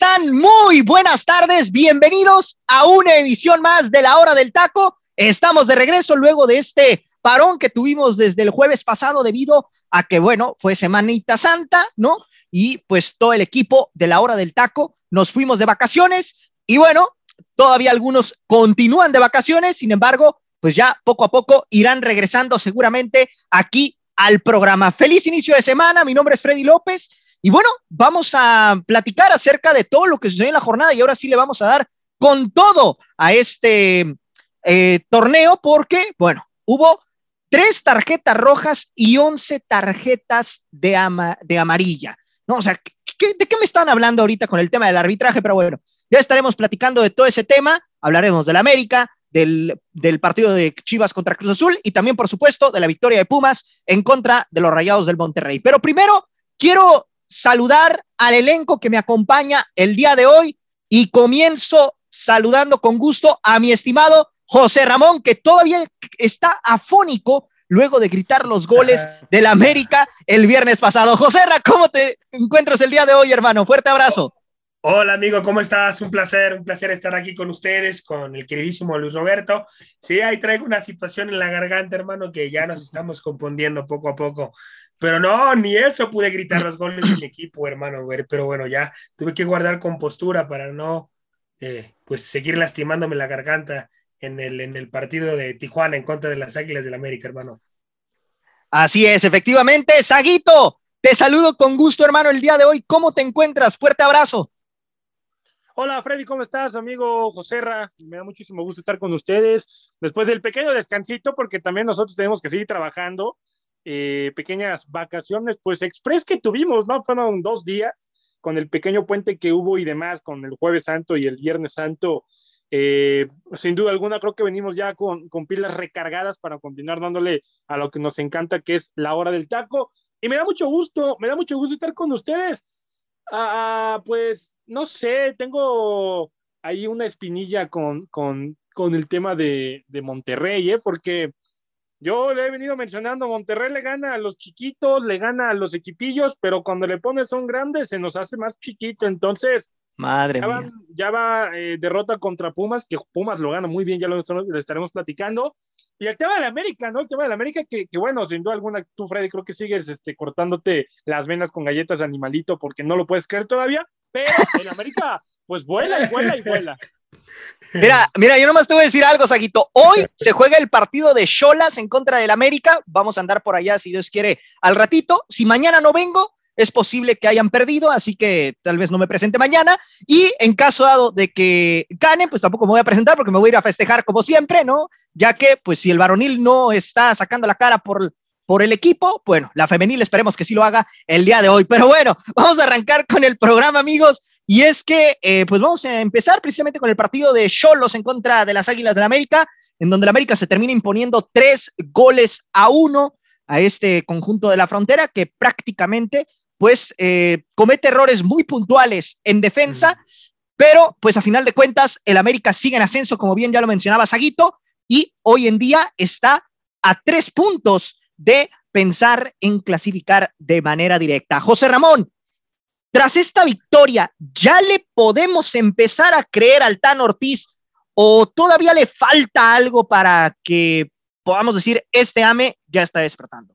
Están? Muy buenas tardes, bienvenidos a una emisión más de la hora del taco. Estamos de regreso luego de este parón que tuvimos desde el jueves pasado debido a que, bueno, fue Semanita Santa, ¿no? Y pues todo el equipo de la hora del taco nos fuimos de vacaciones y bueno, todavía algunos continúan de vacaciones, sin embargo, pues ya poco a poco irán regresando seguramente aquí al programa. Feliz inicio de semana, mi nombre es Freddy López y bueno, vamos a platicar acerca de todo lo que sucedió en la jornada y ahora sí le vamos a dar con todo a este eh, torneo porque, bueno, hubo tres tarjetas rojas y once tarjetas de, amarilla. ¿no? O sea, ¿de qué me están hablando ahorita con el tema del arbitraje? Pero bueno, ya estaremos platicando de todo ese tema. Hablaremos del América, del, del, partido de Chivas contra Cruz Azul y también, por supuesto, de la victoria de Pumas en contra de los Rayados del Monterrey. Pero primero, quiero saludar al elenco que me acompaña el día de hoy y comienzo saludando con gusto a mi estimado José Ramón, que todavía está afónico luego de gritar los goles del América el viernes pasado. José Ra, ¿cómo te encuentras el día de hoy, hermano? Fuerte abrazo. Hola amigo, ¿cómo estás? Un placer, un placer estar aquí con ustedes, con el queridísimo Luis Roberto. Sí, ahí traigo una situación en la garganta, hermano, que ya nos estamos componiendo poco a poco. Pero no, ni eso pude gritar los goles de mi equipo, hermano. Pero bueno, ya tuve que guardar compostura para no, eh, pues, seguir lastimándome la garganta en el, en el partido de Tijuana en contra de las Águilas del América, hermano. Así es, efectivamente. Saguito, te saludo con gusto, hermano, el día de hoy. ¿Cómo te encuentras? Fuerte abrazo. Hola Freddy, ¿cómo estás, amigo Joserra? Me da muchísimo gusto estar con ustedes después del pequeño descansito, porque también nosotros tenemos que seguir trabajando eh, pequeñas vacaciones, pues express que tuvimos, ¿no? Fueron dos días con el pequeño puente que hubo y demás, con el jueves santo y el viernes santo. Eh, sin duda alguna, creo que venimos ya con, con, pilas recargadas para continuar dándole a lo que nos encanta, que es la hora del taco. Y me da mucho gusto, me da mucho gusto estar con ustedes. Ah, pues, no sé, tengo ahí una espinilla con, con, con el tema de, de Monterrey, ¿eh? porque yo le he venido mencionando, Monterrey le gana a los chiquitos, le gana a los equipillos, pero cuando le pones son grandes se nos hace más chiquito. Entonces, Madre ya mía. Va, ya va eh, derrota contra Pumas, que Pumas lo gana muy bien, ya lo, lo, estaremos platicando. Y el tema de la América, ¿no? El tema de la América, que, que, bueno, sin duda alguna, tú, Freddy, creo que sigues este, cortándote las venas con galletas de animalito porque no lo puedes creer todavía, pero el América, pues vuela y vuela y vuela. Mira, mira, yo nomás te voy a decir algo, Saguito. Hoy se juega el partido de Cholas en contra del América. Vamos a andar por allá, si Dios quiere, al ratito. Si mañana no vengo, es posible que hayan perdido, así que tal vez no me presente mañana. Y en caso dado de que ganen, pues tampoco me voy a presentar porque me voy a ir a festejar como siempre, ¿no? Ya que, pues si el varonil no está sacando la cara por, por el equipo, bueno, la femenil esperemos que sí lo haga el día de hoy. Pero bueno, vamos a arrancar con el programa, amigos. Y es que, eh, pues vamos a empezar precisamente con el partido de Cholos en contra de las Águilas del la América, en donde la América se termina imponiendo tres goles a uno a este conjunto de la frontera que prácticamente, pues, eh, comete errores muy puntuales en defensa, mm. pero, pues, a final de cuentas, el América sigue en ascenso, como bien ya lo mencionaba Saguito, y hoy en día está a tres puntos de pensar en clasificar de manera directa. José Ramón, tras esta victoria, ¿ya le podemos empezar a creer al Tan Ortiz o todavía le falta algo para que podamos decir, este AME ya está despertando?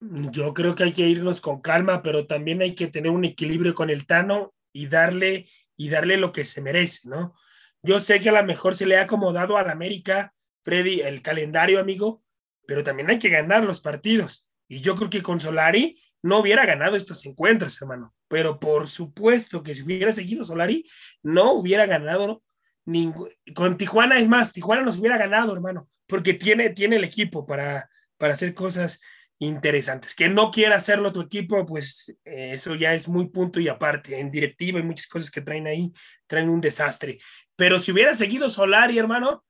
Yo creo que hay que irnos con calma, pero también hay que tener un equilibrio con el Tano y darle, y darle lo que se merece, ¿no? Yo sé que a lo mejor se le ha acomodado al América, Freddy, el calendario, amigo, pero también hay que ganar los partidos. Y yo creo que con Solari no hubiera ganado estos encuentros, hermano. Pero por supuesto que si hubiera seguido Solari, no hubiera ganado ningún. Con Tijuana, es más, Tijuana nos hubiera ganado, hermano, porque tiene, tiene el equipo para, para hacer cosas interesantes. Que no quiera hacerlo tu equipo, pues eh, eso ya es muy punto y aparte. En directiva hay muchas cosas que traen ahí, traen un desastre. Pero si hubiera seguido Solari, hermano,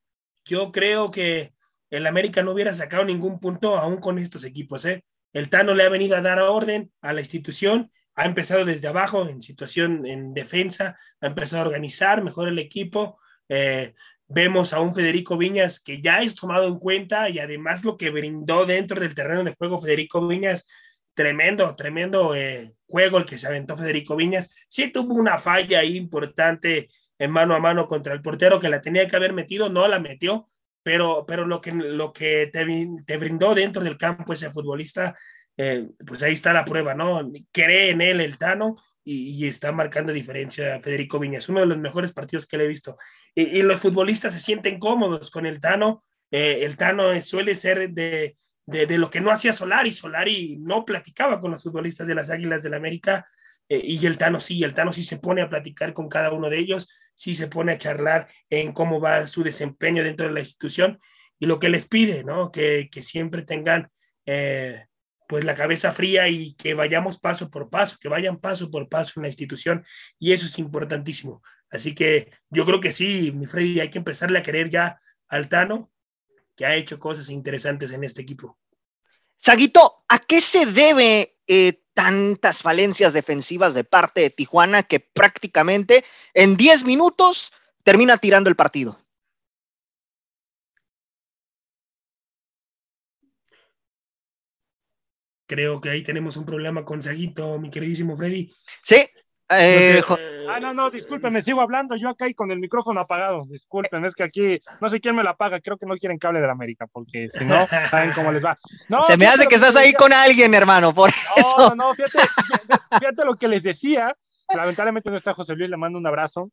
yo creo que el América no hubiera sacado ningún punto aún con estos equipos. ¿eh? El Tano le ha venido a dar orden a la institución, ha empezado desde abajo en situación en defensa, ha empezado a organizar mejor el equipo. Eh, vemos a un Federico Viñas que ya es tomado en cuenta y además lo que brindó dentro del terreno de juego Federico Viñas, tremendo, tremendo eh, juego el que se aventó Federico Viñas. Sí tuvo una falla importante en mano a mano contra el portero que la tenía que haber metido, no la metió, pero, pero lo que, lo que te, te brindó dentro del campo ese futbolista, eh, pues ahí está la prueba, ¿no? Cree en él el Tano y, está marcando diferencia Federico Viñas, uno de los mejores partidos que le he visto. Y, los futbolistas se sienten cómodos con el Tano. Eh, el Tano suele ser de, de, de, lo que no hacía Solari. Solari no platicaba con los futbolistas de las Águilas del la América eh, y el Tano sí, el Tano sí se pone a platicar con cada uno de ellos, sí se pone a charlar en cómo va su desempeño dentro de la institución y lo que les pide, ¿no? Que, que siempre tengan eh, pues la cabeza fría y que vayamos paso por paso, que vayan paso por paso en la institución y eso es importantísimo. Así que yo creo que sí, mi Freddy, hay que empezarle a querer ya al Tano, que ha hecho cosas interesantes en este equipo. Saguito, ¿a qué se debe eh, tantas falencias defensivas de parte de Tijuana que prácticamente en 10 minutos termina tirando el partido. Creo que ahí tenemos un problema con Saguito, mi queridísimo Freddy. Sí, eh, ah, no, no, disculpen, me sigo hablando. Yo acá y con el micrófono apagado. Disculpen, es que aquí no sé quién me la paga. Creo que no quieren cable de la América, porque si no, saben cómo les va. Se me hace que estás ahí con alguien, hermano, por eso. No, no, fíjate, fíjate, lo que les decía. Lamentablemente no está José Luis, le mando un abrazo.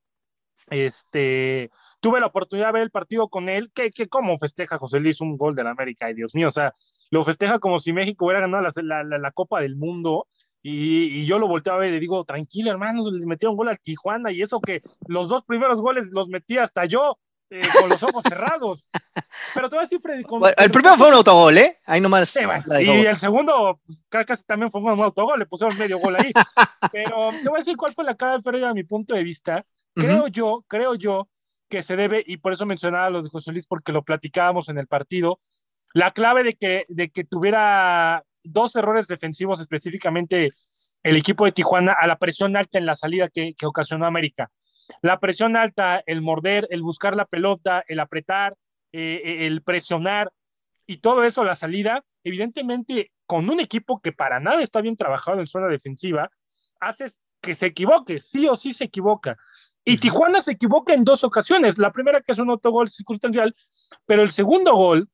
Este, tuve la oportunidad de ver el partido con él, que, que cómo festeja José Luis un gol de la América, y Dios mío, o sea, lo festeja como si México hubiera ganado la, la, la Copa del Mundo, y, yo lo volteo a ver y le digo, tranquilo, hermanos, les metieron gol al Tijuana y eso que los dos primeros goles los metí hasta yo. Eh, con los ojos cerrados. Pero te voy a decir, Freddy. el primero fue un autogol, ¿eh? Ahí nomás. y el segundo, pues, casi también fue un autogol, le pusieron medio gol ahí. Pero te voy a decir cuál fue la cara de Freddy a mi punto de vista. Creo yo, creo yo que se debe, y por eso mencionaba lo de José Luis, porque lo platicábamos en el partido, la clave de que, de que tuviera dos errores defensivos específicamente el equipo de Tijuana a la presión alta en la salida que, ocasionó América. La presión alta, el morder, el buscar la pelota, el apretar, eh, eh, el presionar y todo eso, la salida, evidentemente con un equipo que para nada está bien trabajado en zona defensiva, hace que se equivoque, sí o sí se equivoca. Y Tijuana se equivoca en dos ocasiones. La primera que es un autogol circunstancial, pero el segundo gol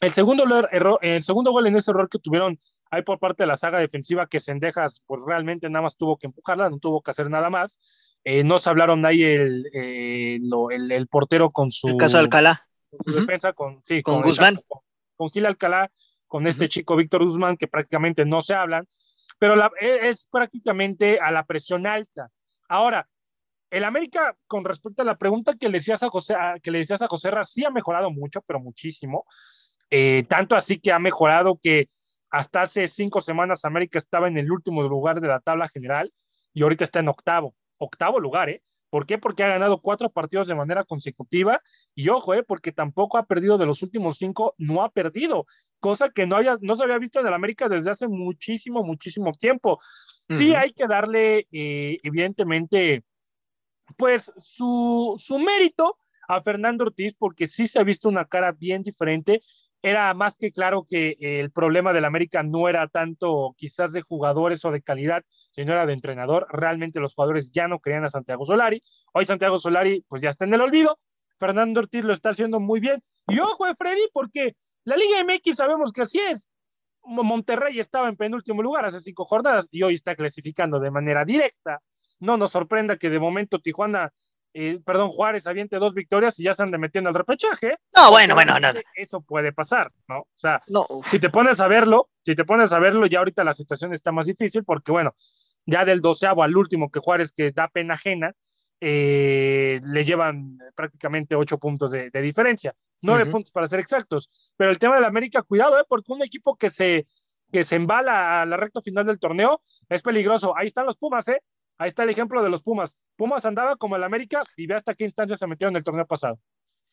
el segundo, error, el segundo gol en ese error que tuvieron ahí por parte de la saga defensiva, que Sendejas, pues realmente nada más tuvo que empujarla, no tuvo que hacer nada más. Eh, no se hablaron ahí el, eh, el, portero con su. El caso de Alcalá. su defensa, con, sí, con, Guzmán. con, Gil Alcalá, con este chico Víctor Guzmán, que prácticamente no se hablan, pero la, e, es prácticamente a la presión alta. Ahora, el América, con respecto a la pregunta que le decías a José, que le decías a José Ra, sí ha mejorado mucho, pero muchísimo. Eh, tanto así que ha mejorado que hasta hace cinco semanas América estaba en el último lugar de la tabla general y ahorita está en octavo, octavo lugar, ¿eh? ¿Por qué? Porque ha ganado cuatro partidos de manera consecutiva y ojo, ¿eh? Porque tampoco ha perdido de los últimos cinco, no ha perdido, cosa que no, había, no se había visto en el América desde hace muchísimo, muchísimo tiempo. Sí hay que darle, eh, evidentemente, pues su, su mérito a Fernando Ortiz porque sí se ha visto una cara bien diferente era más que claro que el problema del América no era tanto quizás de jugadores o de calidad, sino era de entrenador. Realmente los jugadores ya no creían a Santiago Solari. Hoy Santiago Solari pues ya está en el olvido. Fernando Ortiz lo está haciendo muy bien. Y ojo, eh, Freddy, porque la Liga MX sabemos que así es. Monterrey estaba en penúltimo lugar hace cinco jornadas y hoy está clasificando de manera directa. No nos sorprenda que de momento Tijuana eh, perdón, Juárez aviente dos victorias y ya se ande metiendo al repechaje. No, bueno, bueno, no, Eso puede pasar, ¿no? O sea, si te pones a verlo, si te pones a verlo, ya ahorita la situación está más difícil porque, bueno, ya del doceavo al último que Juárez, que da pena ajena, eh, le llevan prácticamente ocho puntos de, diferencia, nueve puntos para ser exactos. Pero el tema de la América, cuidado, ¿eh? Porque un equipo que se, que se embala a la recta final del torneo, es peligroso. Ahí están los Pumas, ¿eh? Ahí está el ejemplo de los Pumas. Pumas andaba como el América y ve hasta qué instancia se metieron en el torneo pasado.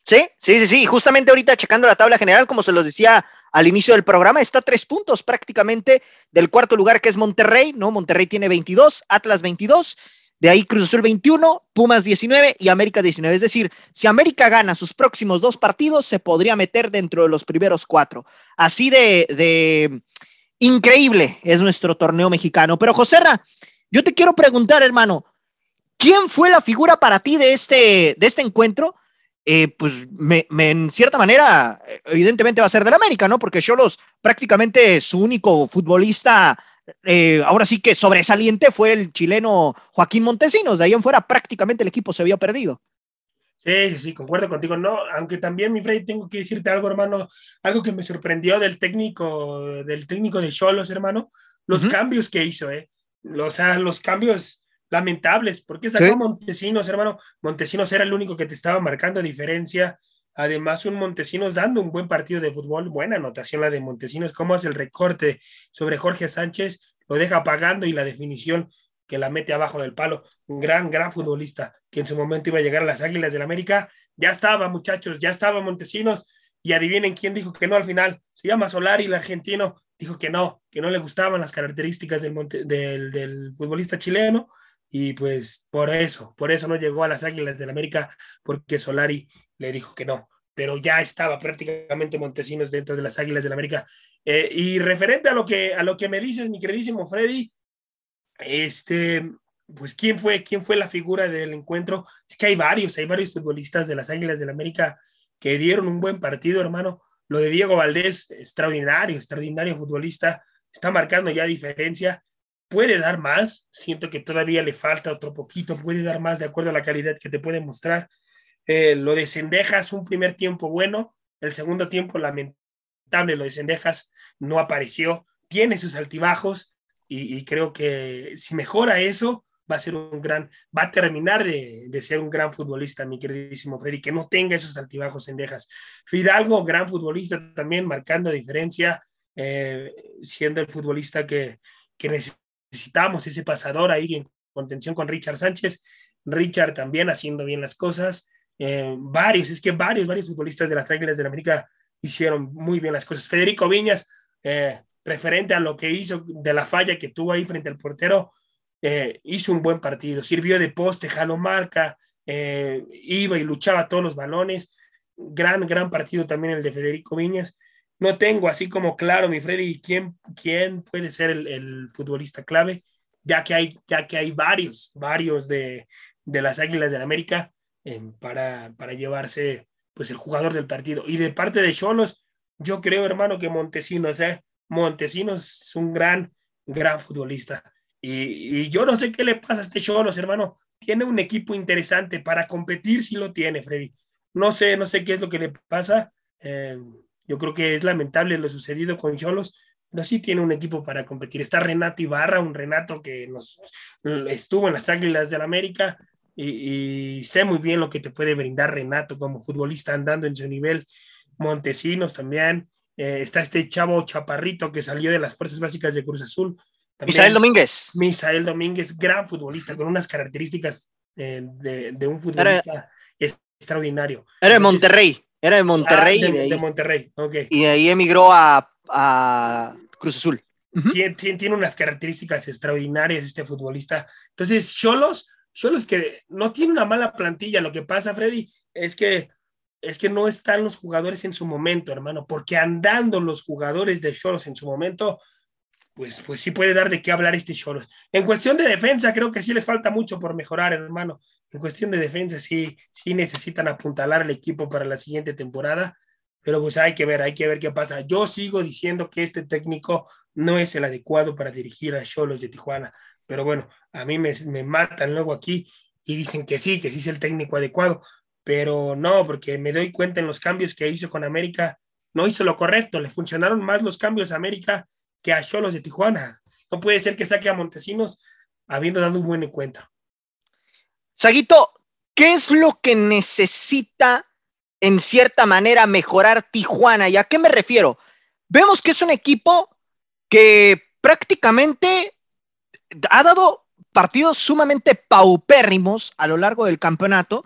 Sí, sí, sí, sí. Justamente ahorita checando la tabla general, como se los decía al inicio del programa, está tres puntos prácticamente del cuarto lugar que es Monterrey, ¿no? Monterrey tiene 22, Atlas 22, de ahí Cruz Azul 21, Pumas 19 y América 19. Es decir, si América gana sus próximos dos partidos, se podría meter dentro de los primeros cuatro. Así de, de increíble es nuestro torneo mexicano. Pero Joserra, yo te quiero preguntar, hermano, ¿quién fue la figura para ti de este, de este encuentro? Eh, pues me, en cierta manera, evidentemente va a ser del América, ¿no? Porque Cholos prácticamente su único futbolista, eh, ahora sí que sobresaliente, fue el chileno Joaquín Montesinos. De ahí en fuera prácticamente el equipo se había perdido. Sí, sí, concuerdo contigo. No, aunque también, mi Freddy, tengo que decirte algo, hermano, algo que me sorprendió del técnico, del técnico de Cholos, hermano, los cambios que hizo, ¿eh? O sea, los cambios lamentables. porque sacó Montesinos, hermano? Montesinos era el único que te estaba marcando diferencia. Además, un Montesinos dando un buen partido de fútbol, buena anotación la de Montesinos, cómo hace el recorte sobre Jorge Sánchez, lo deja pagando y la definición que la mete abajo del palo. Un gran, gran futbolista que en su momento iba a llegar a las Águilas del América. Ya estaba, muchachos, ya estaba Montesinos. Y adivinen quién dijo que no al final. Se llama Solari, el argentino. Dijo que no, que no le gustaban las características del, del, del futbolista chileno y pues por eso, por eso no llegó a las Águilas del América, porque Solari le dijo que no, pero ya estaba prácticamente Montesinos dentro de las Águilas del América. Eh, y referente a lo, que, a lo que me dices, mi queridísimo Freddy, este, pues quién fue, quién fue la figura del encuentro. Es que hay varios, hay varios futbolistas de las Águilas del América que dieron un buen partido, hermano. Lo de Diego Valdés, extraordinario, extraordinario futbolista, está marcando ya diferencia. Puede dar más, siento que todavía le falta otro poquito, puede dar más de acuerdo a la calidad que te puede mostrar. Eh, lo de Cendejas, un primer tiempo bueno, el segundo tiempo lamentable, lo de Cendejas no apareció, tiene sus altibajos y, creo que si mejora eso, va a ser un gran, va a terminar de, ser un gran futbolista, mi queridísimo Freddy, que no tenga esos altibajos Cendejas. Fidalgo, gran futbolista también, marcando diferencia, eh, siendo el futbolista que, que necesitamos ese pasador ahí en contención con Richard Sánchez. Richard también haciendo bien las cosas. Eh, varios, es que varios, varios futbolistas de las Águilas de la América hicieron muy bien las cosas. Federico Viñas, eh, referente a lo que hizo de la falla que tuvo ahí frente al portero, eh, hizo un buen partido, sirvió de poste, jaló marca, iba y luchaba todos los balones. Gran, gran partido también el de Federico Viñas no tengo así como claro, mi Freddy, quién, quién puede ser el, futbolista clave, ya que hay, ya que hay varios, varios de, las Águilas del América em, para, para llevarse pues el jugador del partido. Y de parte de Cholos, yo creo, hermano, que Montesinos, ¿eh? Montesinos es un gran, gran futbolista. Y, yo no sé qué le pasa a este Cholos, hermano. Tiene un equipo interesante para competir, si lo tiene, Freddy. No sé, no sé qué es lo que le pasa. Eh, yo creo que es lamentable lo sucedido con Cholos, pero sí tiene un equipo para competir. Está Renato Ibarra, un Renato que nos estuvo en las Águilas del América y, sé muy bien lo que te puede brindar Renato como futbolista andando en su nivel. Montesinos también. Eh, está este chavo chaparrito que salió de las fuerzas básicas de Cruz Azul. Misael Domínguez. Misael Domínguez, gran futbolista, con unas características eh, de, un futbolista extraordinario. Era de Monterrey. Era de Monterrey. Ah, de, Monterrey, ok. Y de ahí emigró a, Cruz Azul. tiene, unas características extraordinarias este futbolista. Entonces, Cholos, Cholos que no tiene una mala plantilla. Lo que pasa, Freddy, es que es que no están los jugadores en su momento, hermano, porque andando los jugadores de Cholos en su momento, pues, pues sí puede dar de qué hablar este Cholos. En cuestión de defensa, creo que sí les falta mucho por mejorar, hermano. En cuestión de defensa, sí, sí necesitan apuntalar el equipo para la siguiente temporada, pero pues hay que ver, hay que ver qué pasa. Yo sigo diciendo que este técnico no es el adecuado para dirigir a Cholos de Tijuana, pero bueno, a mí me, me matan luego aquí y dicen que sí, que sí es el técnico adecuado, pero no, porque me doy cuenta en los cambios que hizo con América, no hizo lo correcto, le funcionaron más los cambios a América que a Cholos de Tijuana. No puede ser que saque a Montesinos habiendo dado un buen encuentro. Saguito, ¿qué es lo que necesita en cierta manera mejorar Tijuana? ¿Y a qué me refiero? Vemos que es un equipo que prácticamente ha dado partidos sumamente paupérrimos a lo largo del campeonato,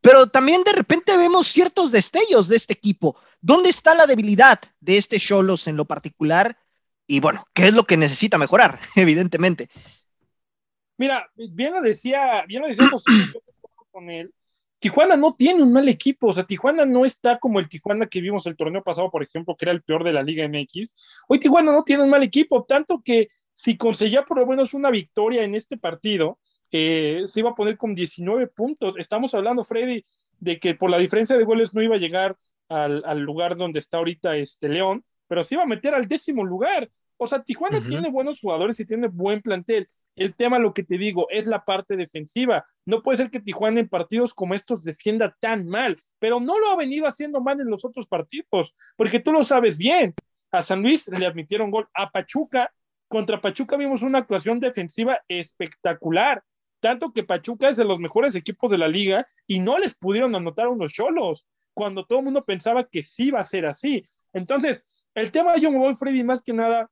pero también de repente vemos ciertos destellos de este equipo. ¿Dónde está la debilidad de este Cholos en lo particular? Y bueno, ¿qué es lo que necesita mejorar? Evidentemente. Mira, bien lo decía, bien lo decía con él. Tijuana no tiene un mal equipo, o sea, Tijuana no está como el Tijuana que vimos el torneo pasado, por ejemplo, que era el peor de la Liga MX. Hoy Tijuana no tiene un mal equipo, tanto que si conseguía por lo menos una victoria en este partido, eh, se iba a poner con 19 puntos. Estamos hablando, Freddy, de que por la diferencia de goles no iba a llegar al, lugar donde está ahorita este León, pero se iba a meter al décimo lugar. O sea, Tijuana tiene buenos jugadores y tiene buen plantel. El tema, lo que te digo, es la parte defensiva. No puede ser que Tijuana en partidos como estos defienda tan mal, pero no lo ha venido haciendo mal en los otros partidos, porque tú lo sabes bien. A San Luis le admitieron gol. A Pachuca, contra Pachuca vimos una actuación defensiva espectacular. Tanto que Pachuca es de los mejores equipos de la liga y no les pudieron anotar unos cholos cuando todo el mundo pensaba que sí iba a ser así. Entonces, el tema yo me voy, Freddy, más que nada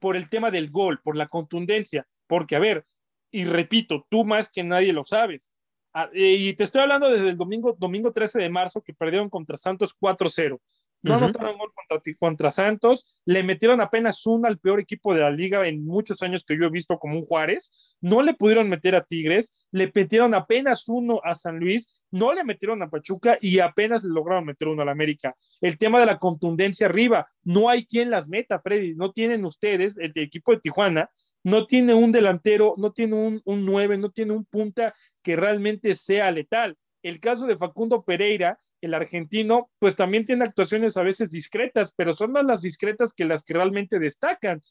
por el tema del gol, por la contundencia. Porque, a ver, y repito, tú más que nadie lo sabes. Ah, y te estoy hablando desde el domingo, domingo 13 de marzo, que perdieron contra Santos 4-0. No anotaron gol contra, contra, Santos, le metieron apenas uno al peor equipo de la liga en muchos años que yo he visto como un Juárez, no le pudieron meter a Tigres, le metieron apenas uno a San Luis, no le metieron a Pachuca y apenas le lograron meter uno al América. El tema de la contundencia arriba, no hay quien las meta, Freddy, no tienen ustedes, el equipo de Tijuana, no tiene un delantero, no tiene un, un 9, no tiene un punta que realmente sea letal. El caso de Facundo Pereira, el argentino, pues también tiene actuaciones a veces discretas, pero son más las discretas que las que realmente destacan.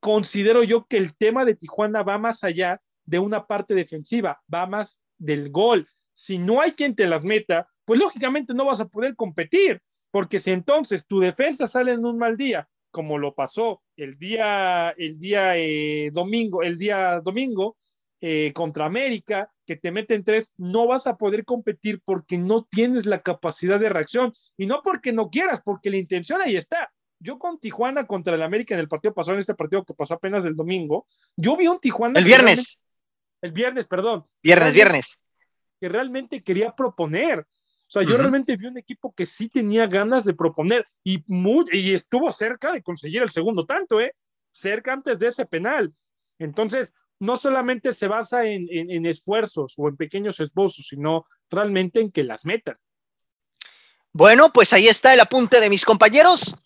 Considero yo que el tema de Tijuana va más allá de una parte defensiva, va más del gol. Si no hay quien te las meta, pues lógicamente no vas a poder competir, porque si entonces tu defensa sale en un mal día, como lo pasó el día, el día eh, domingo, el día domingo eh, contra América, que te meten tres, no vas a poder competir porque no tienes la capacidad de reacción y no porque no quieras, porque la intención ahí está. Yo con Tijuana contra el América en el partido pasado, en este partido que pasó apenas el domingo, yo vi un Tijuana. El viernes. El viernes, perdón. Viernes, viernes. Que realmente quería proponer. O sea, yo realmente vi un equipo que sí tenía ganas de proponer y, muy, y estuvo cerca de conseguir el segundo tanto, ¿eh? Cerca antes de ese penal. Entonces, no solamente se basa en, esfuerzos o en pequeños esbozos, sino realmente en que las metan. Bueno, pues ahí está el apunte de mis compañeros.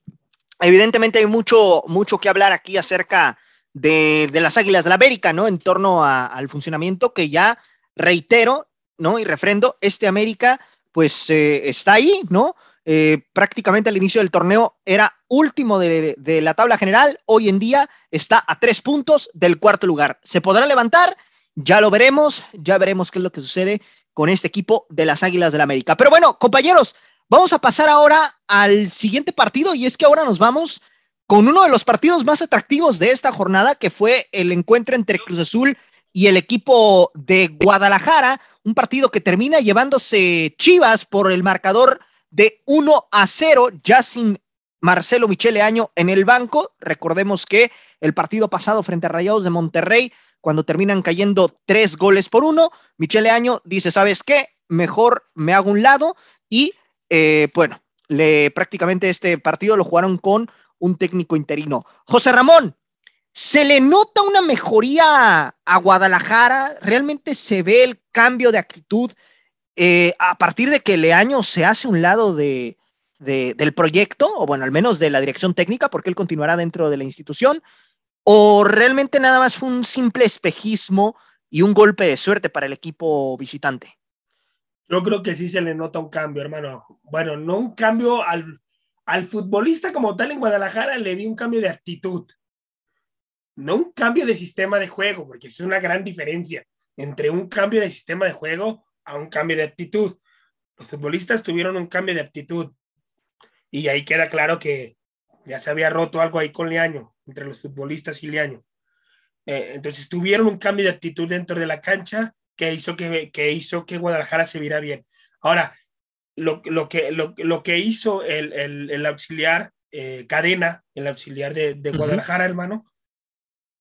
Evidentemente hay mucho, mucho que hablar aquí acerca de, las Águilas de la América, ¿no? En torno al funcionamiento que ya reitero, ¿no? Y refrendo, este América, pues eh, está ahí, ¿no? Eh, prácticamente al inicio del torneo era último de, la tabla general, hoy en día está a tres puntos del cuarto lugar. ¿Se podrá levantar? Ya lo veremos, ya veremos qué es lo que sucede con este equipo de las Águilas del la América. Pero bueno, compañeros, vamos a pasar ahora al siguiente partido y es que ahora nos vamos con uno de los partidos más atractivos de esta jornada, que fue el encuentro entre Cruz Azul y el equipo de Guadalajara, un partido que termina llevándose Chivas por el marcador de 1 a 0, ya sin Marcelo Michele Año en el banco. Recordemos que el partido pasado frente a Rayados de Monterrey, cuando terminan cayendo tres goles por uno, Michele Año dice, ¿sabes qué? Mejor me hago un lado y eh, bueno, le, prácticamente este partido lo jugaron con un técnico interino. José Ramón, ¿se le nota una mejoría a Guadalajara? ¿Realmente se ve el cambio de actitud? Eh, a partir de que Leaño se hace un lado de, del proyecto, o bueno, al menos de la dirección técnica, porque él continuará dentro de la institución, o realmente nada más fue un simple espejismo y un golpe de suerte para el equipo visitante. Yo creo que sí se le nota un cambio, hermano. Bueno, no un cambio al, al futbolista como tal en Guadalajara, le vi un cambio de actitud. No un cambio de sistema de juego, porque es una gran diferencia entre un cambio de sistema de juego a un cambio de actitud. Los futbolistas tuvieron un cambio de actitud y ahí queda claro que ya se había roto algo ahí con Leaño, entre los futbolistas y Leaño. Eh, entonces tuvieron un cambio de actitud dentro de la cancha que hizo que, que hizo que Guadalajara se viera bien. Ahora, lo, lo que, lo, lo, que hizo el, el, el auxiliar eh, Cadena, el auxiliar de, Guadalajara, hermano,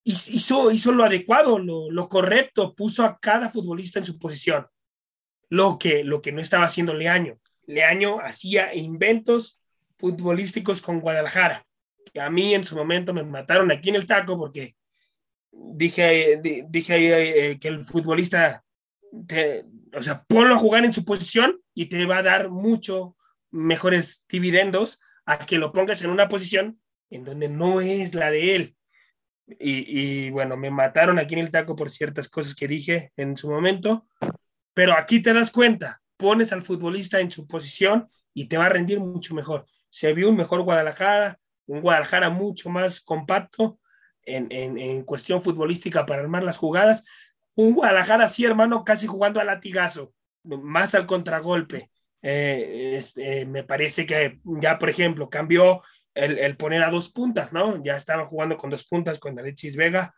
hizo, hizo lo adecuado, lo, correcto, puso a cada futbolista en su posición, lo que, lo que no estaba haciendo Leaño. Leaño hacía inventos futbolísticos con Guadalajara, que a mí en su momento me mataron aquí en el taco porque dije, dije eh, que el futbolista, te, o sea, ponlo a jugar en su posición y te va a dar mucho mejores dividendos a que lo pongas en una posición en donde no es la de él. Y, bueno, me mataron aquí en el taco por ciertas cosas que dije en su momento, pero aquí te das cuenta, pones al futbolista en su posición y te va a rendir mucho mejor. Se vio un mejor Guadalajara, un Guadalajara mucho más compacto en, en cuestión futbolística para armar las jugadas. Un Guadalajara así, hermano, casi jugando a latigazo, más al contragolpe. Eh, este, me parece que ya, por ejemplo, cambió el, poner a dos puntas, ¿no? Ya estaban jugando con dos puntas con Alexis Vega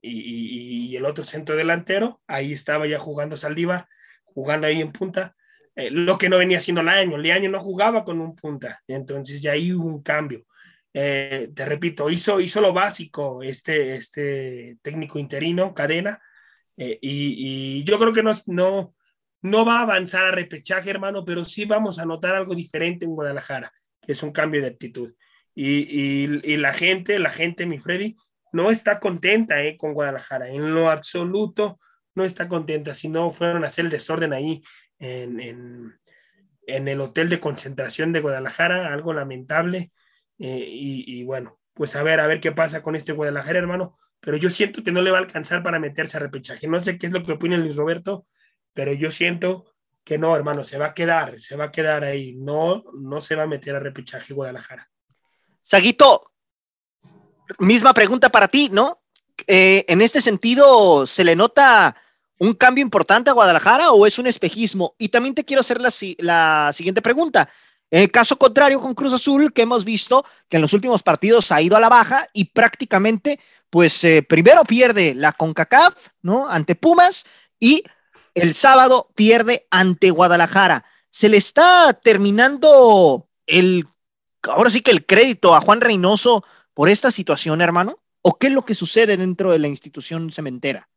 y, el otro centro delantero. Ahí estaba ya jugando Saldívar, jugando ahí en punta. Eh, lo que no venía siendo Leaño. Leaño no jugaba con un punta. Entonces ya ahí hubo un cambio. Eh, te repito, hizo, hizo lo básico este, este técnico interino, cadena. y, y, yo creo que no, no, no va a avanzar a repechaje, hermano, pero sí vamos a notar algo diferente en Guadalajara, que es un cambio de actitud. Y, la gente, la gente, mi Freddy, no está contenta eh, con Guadalajara, en lo absoluto no está contenta, si no fueron a hacer el desorden ahí en, en, el hotel de concentración de Guadalajara, algo lamentable. Eh, y, y, bueno, pues a ver, a ver qué pasa con este Guadalajara, hermano, pero yo siento que no le va a alcanzar para meterse a repechaje. No sé qué es lo que opina Luis Roberto, pero yo siento que no, hermano, se va a quedar, se va a quedar ahí, no, no se va a meter a repechaje Guadalajara. Saguito, misma pregunta para ti, ¿no? Eh, en este sentido, ¿se le nota un cambio importante a Guadalajara o es un espejismo? Y también te quiero hacer la, siguiente pregunta. En el caso contrario con Cruz Azul, que hemos visto que en los últimos partidos ha ido a la baja y prácticamente, pues eh, primero pierde la CONCACAF, ¿no? Ante Pumas y el sábado pierde ante Guadalajara. Se le está terminando el, ahora sí que el crédito a Juan Reynoso por esta situación, hermano. ¿O qué es lo que sucede dentro de la institución cementera?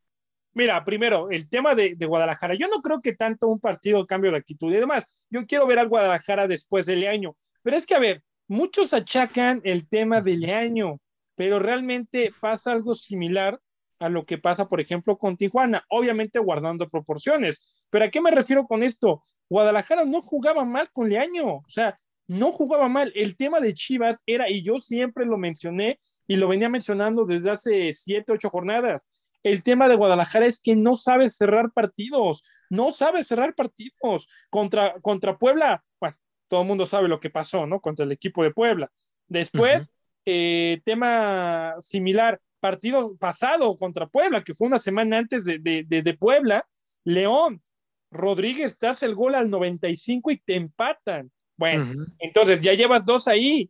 Mira, primero, el tema de, Guadalajara. Yo no creo que tanto un partido cambie de actitud y demás. Yo quiero ver al Guadalajara después del año. Pero es que, a ver, muchos achacan el tema del año, pero realmente pasa algo similar a lo que pasa, por ejemplo, con Tijuana, obviamente guardando proporciones. Pero ¿a qué me refiero con esto? Guadalajara no jugaba mal con Leaño, o sea, no jugaba mal. El tema de Chivas era, y yo siempre lo mencioné y lo venía mencionando desde hace siete, ocho jornadas. El tema de Guadalajara es que no sabe cerrar partidos, no sabe cerrar partidos contra, contra Puebla. Bueno, todo el mundo sabe lo que pasó, ¿no? Contra el equipo de Puebla. Después, eh, tema similar, partido pasado contra Puebla, que fue una semana antes de, de, Puebla, León, Rodríguez te hace el gol al 95 y te empatan. Bueno, entonces ya llevas dos ahí.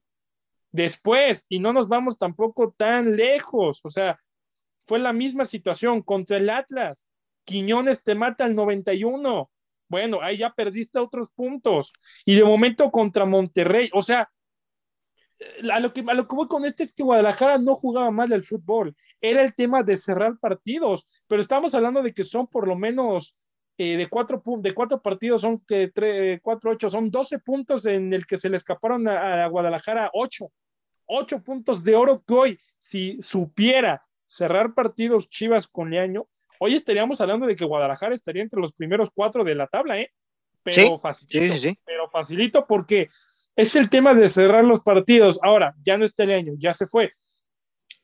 Después, y no nos vamos tampoco tan lejos, o sea, fue la misma situación contra el Atlas. Quiñones te mata al 91. Bueno, ahí ya perdiste otros puntos. Y de momento contra Monterrey, o sea, a lo, que, a lo que voy con este es que Guadalajara no jugaba mal el fútbol, era el tema de cerrar partidos, pero estamos hablando de que son por lo menos eh, de, cuatro, de cuatro partidos, son cuatro, ocho, son doce puntos en el que se le escaparon a, Guadalajara ocho, ocho puntos de oro que hoy, si supiera cerrar partidos Chivas con Leaño, hoy estaríamos hablando de que Guadalajara estaría entre los primeros cuatro de la tabla, ¿eh? Pero facilito, pero facilito porque es el tema de cerrar los partidos. Ahora, ya no está el año, ya se fue.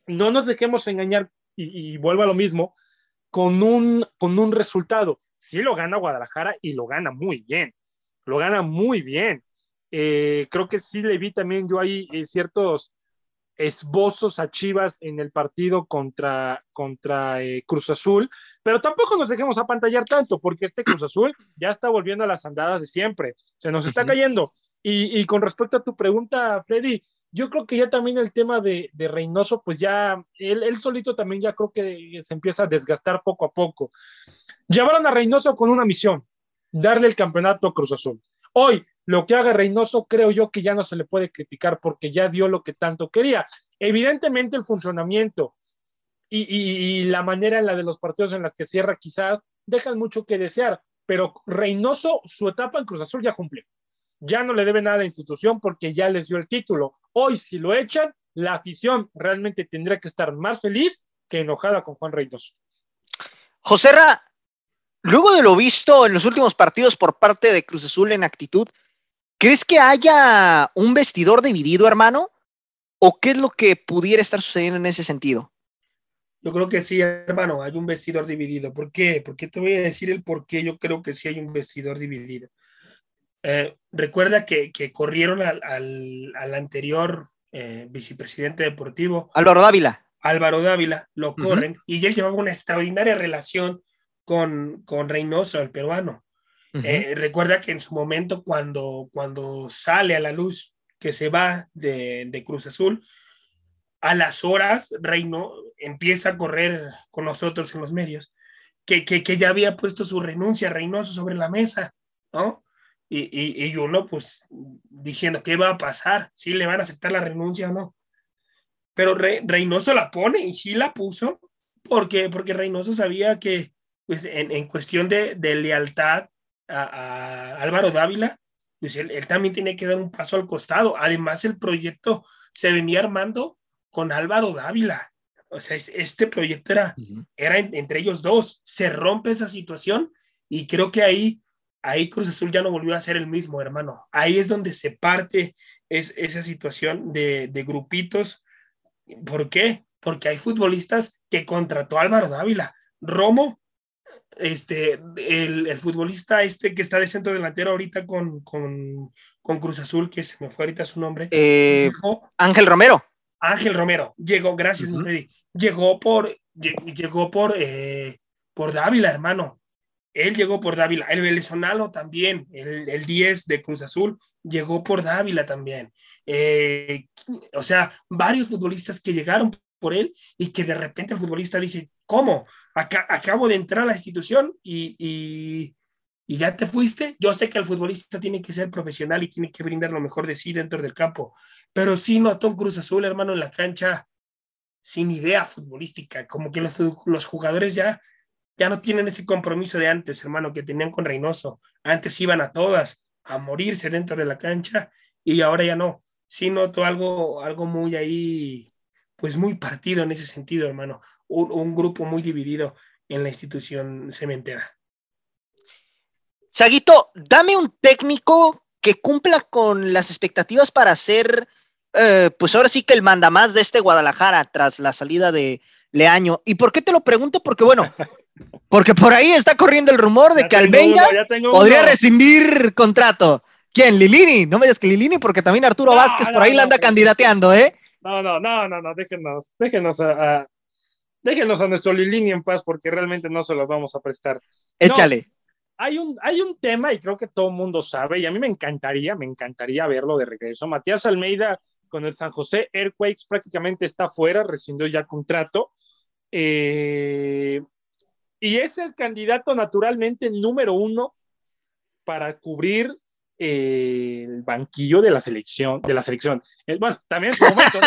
No nos dejemos engañar y, vuelva a lo mismo con un, con un resultado. Sí lo gana Guadalajara y lo gana muy bien. Lo gana muy bien. Eh, creo que sí le vi también yo ahí eh, ciertos esbozos a Chivas en el partido contra, contra eh, Cruz Azul, pero tampoco nos dejemos apantallar tanto, porque este Cruz Azul ya está volviendo a las andadas de siempre, se nos está cayendo. Y, con respecto a tu pregunta, Freddy, yo creo que ya también el tema de, Reynoso, pues ya él, solito también ya creo que se empieza a desgastar poco a poco. Llevaron a Reynoso con una misión, darle el campeonato a Cruz Azul. Hoy Lo que haga Reynoso creo yo que ya no se le puede criticar porque ya dio lo que tanto quería. Evidentemente el funcionamiento y, la manera en la de los partidos en las que cierra quizás dejan mucho que desear, pero Reynoso su etapa en Cruz Azul ya cumplió. Ya no le debe nada a la institución porque ya les dio el título. Hoy si lo echan, la afición realmente tendría que estar más feliz que enojada con Juan Reynoso. José Ra, luego de lo visto en los últimos partidos por parte de Cruz Azul en actitud, ¿crees que haya un vestidor dividido, hermano? ¿O qué es lo que pudiera estar sucediendo en ese sentido? Yo creo que sí, hermano, hay un vestidor dividido. ¿Por qué? Porque te voy a decir el por qué yo creo que sí hay un vestidor dividido. Eh, recuerda que, corrieron al, anterior eh, vicepresidente deportivo. Álvaro Dávila. Álvaro Dávila, lo corren y él llevaba una extraordinaria relación con, con Reynoso, el peruano. Eh, recuerda que en su momento, cuando, cuando sale a la luz que se va de, de Cruz Azul, a las horas Reino empieza a correr con nosotros en los medios, que, que, que ya había puesto su renuncia Reynoso sobre la mesa, ¿no? Y, y, y, uno pues diciendo, ¿qué va a pasar? ¿Si le van a aceptar la renuncia o no? Pero Reynoso la pone y sí la puso porque, porque Reynoso sabía que pues en, en cuestión de, de lealtad a, a, Álvaro Dávila, pues él, él también tiene que dar un paso al costado. Además, el proyecto se venía armando con Álvaro Dávila. O sea, este proyecto era, era entre ellos dos. Se rompe esa situación y creo que ahí, ahí Cruz Azul ya no volvió a ser el mismo, hermano. Ahí es donde se parte es, esa situación de, de grupitos. ¿Por qué? Porque hay futbolistas que contrató Álvaro Dávila. Romo, este, el, el, futbolista este que está de centro delantero ahorita con, con, con Cruz Azul, que se me fue ahorita su nombre. Eh, Ángel Romero. Ángel Romero llegó, gracias, llegó por, llegó por, eh, por Dávila, hermano. Él llegó por Dávila. El venezolano también, el, el 10 de Cruz Azul, llegó por Dávila también. Eh, o sea, varios futbolistas que llegaron por él y que de repente el futbolista dice, ¿cómo? acabo de entrar a la institución y, ya te fuiste. Yo sé que el futbolista tiene que ser profesional y tiene que brindar lo mejor de sí dentro del campo, pero sí notó un Cruz Azul, hermano, en la cancha sin idea futbolística, como que los, los jugadores ya, ya no tienen ese compromiso de antes, hermano, que tenían con Reynoso. Antes iban a todas, a morirse dentro de la cancha y ahora ya no. Sí noto algo, algo muy ahí, pues muy partido en ese sentido, hermano. un grupo muy dividido en la institución cementera. Saguito, dame un técnico que cumpla con las expectativas para ser, eh, pues ahora sí que el mandamás de este Guadalajara tras la salida de Leaño. ¿Y por qué te lo pregunto? Porque bueno, porque por ahí está corriendo el rumor de que Almeida podría rescindir contrato. ¿Quién? ¿Lilini? No me digas que Lilini, porque también Arturo Vázquez por ahí la anda candidateando, ¿eh? No, no, no, no, no, déjenos, déjenos a, déjenos a nuestro Lilini en paz, porque realmente no se los vamos a prestar. Échale hay un, hay un tema y creo que todo el mundo sabe, y a mí me encantaría, me encantaría verlo de regreso. Matías Almeida con el San José Airquakes prácticamente está fuera, rescindió ya contrato. Eh, y es el candidato naturalmente número uno para cubrir el banquillo de la selección, de la selección. Bueno, también en su momento,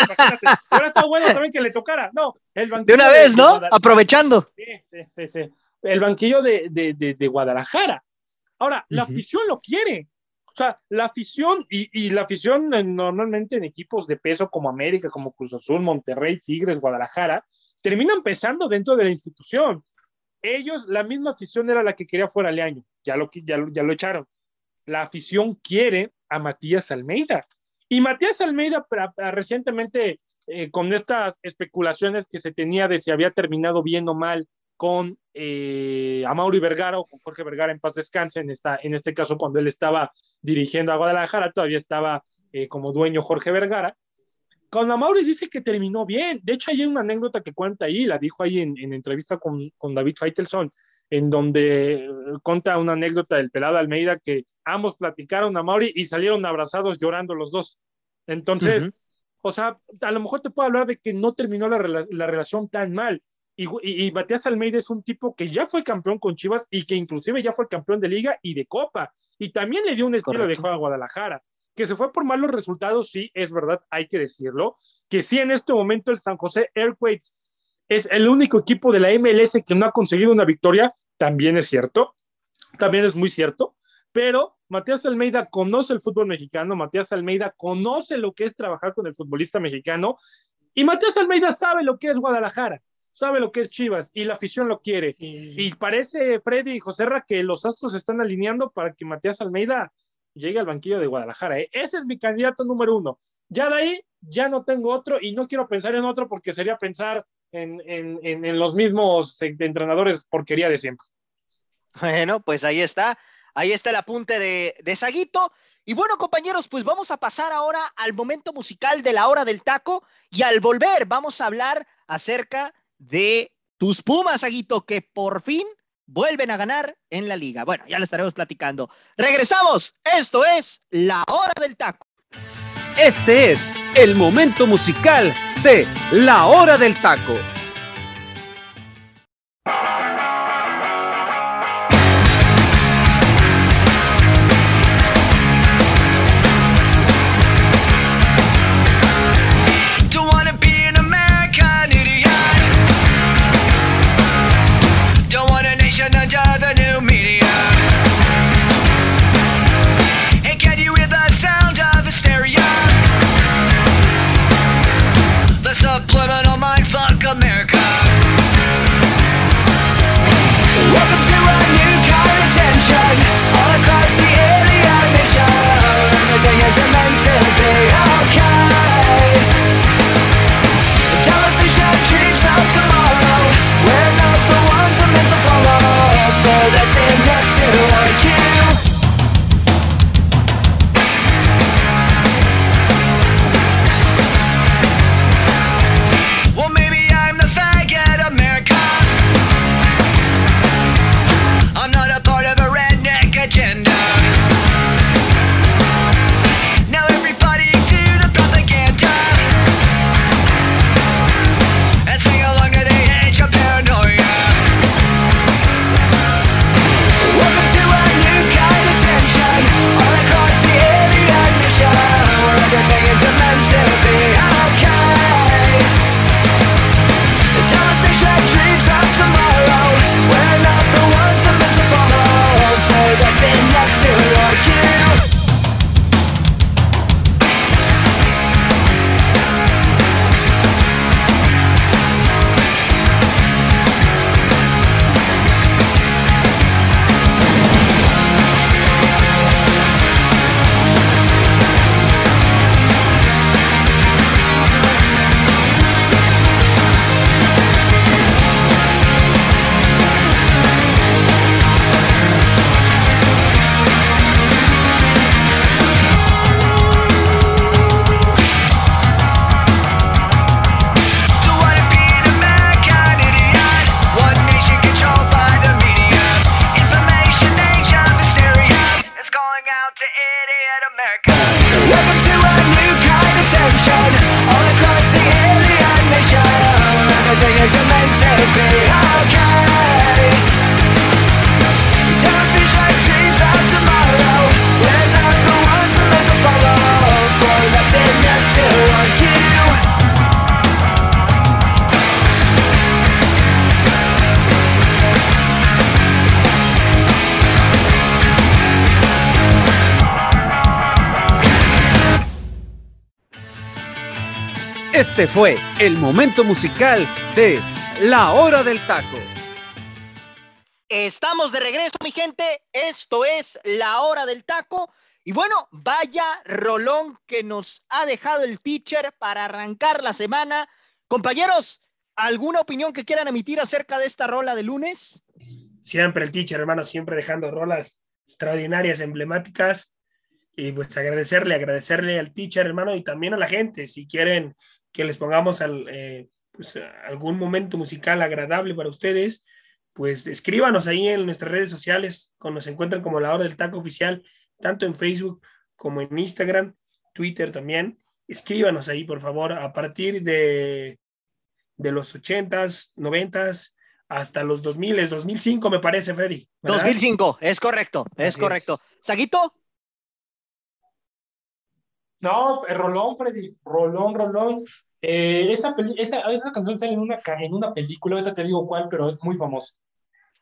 Ahora está bueno también que le tocara. No, el banquillo. De una vez, ¿no? Aprovechando. Sí, sí, sí, sí el banquillo de, Guadalajara. Ahora, la afición lo quiere. O sea, la afición y, la afición normalmente en equipos de peso como América, como Cruz Azul, Monterrey, Tigres, Guadalajara, termina empezando dentro de la institución. Ellos, la misma afición era la que quería fuera Leaño, ya lo, ya, ya lo echaron. La afición quiere a Matías Almeida. Y Matías Almeida recientemente, eh, con estas especulaciones que se tenía de si había terminado bien o mal con eh, Amaury Vergara o con Jorge Vergara en paz descanse, en, esta, en este caso cuando él estaba dirigiendo a Guadalajara, todavía estaba eh, como dueño Jorge Vergara. Con Amaury dice que terminó bien. De hecho, hay una anécdota que cuenta ahí, la dijo ahí en, entrevista con, con, David Feitelson, en donde eh, cuenta una anécdota del pelado Almeida que ambos platicaron a Mauri y salieron abrazados llorando los dos. Entonces, o sea, a lo mejor te puedo hablar de que no terminó la, la relación tan mal Y, Matías Almeida es un tipo que ya fue campeón con Chivas y que inclusive ya fue campeón de liga y de copa. Y también le dio un estilo de juego a Guadalajara. Que se fue por malos resultados, sí, es verdad, hay que decirlo. Que sí, en este momento el San José Airquakes es el único equipo de la MLS que no ha conseguido una victoria, también es cierto. También es muy cierto. Pero Matías Almeida conoce el fútbol mexicano, Matías Almeida conoce lo que es trabajar con el futbolista mexicano y Matías Almeida sabe lo que es Guadalajara sabe lo que es Chivas y la afición lo quiere. Y parece, Freddy y Joserra, que los astros están alineando para que Matías Almeida llegue al banquillo de Guadalajara. ¿eh? Ese es mi candidato número uno. Ya de ahí, ya no tengo otro y no quiero pensar en otro porque sería pensar en, en los mismos entrenadores porquería de siempre. Bueno, pues ahí está. Ahí está el apunte de, de Saguito. Y bueno, compañeros, pues vamos a pasar ahora al momento musical de la hora del taco y al volver vamos a hablar acerca de tus Pumas, Aguito, que por fin vuelven a ganar en la liga. Bueno, ya lo estaremos platicando. Regresamos. Esto es La Hora del Taco. Este es el momento musical de La Hora del Taco. Este fue el momento musical de La Hora del Taco. Estamos de regreso, mi gente. Esto es La Hora del Taco. Y bueno, vaya rolón que nos ha dejado el teacher para arrancar la semana. Compañeros, ¿alguna opinión que quieran emitir acerca de esta rola de lunes? Siempre el teacher, hermano, siempre dejando rolas extraordinarias, emblemáticas. Y pues agradecerle, agradecerle al teacher, hermano, y también a la gente. Si quieren que les pongamos al, eh, pues, algún momento musical agradable para ustedes, pues escríbanos ahí en nuestras redes sociales, cuando nos encuentran como la hora del taco oficial, tanto en Facebook como en Instagram, Twitter también. Escríbanos ahí, por favor, a partir de, de los 80s, 90s, hasta los 2000, 2005 me parece, Freddy. 2005, es correcto, es correcto. ¿Saguito? No, Rolón, Freddy, Rolón, Rolón. Eh, esa, esa, canción sale en una, en una película, ahorita te digo cuál, pero es muy famosa.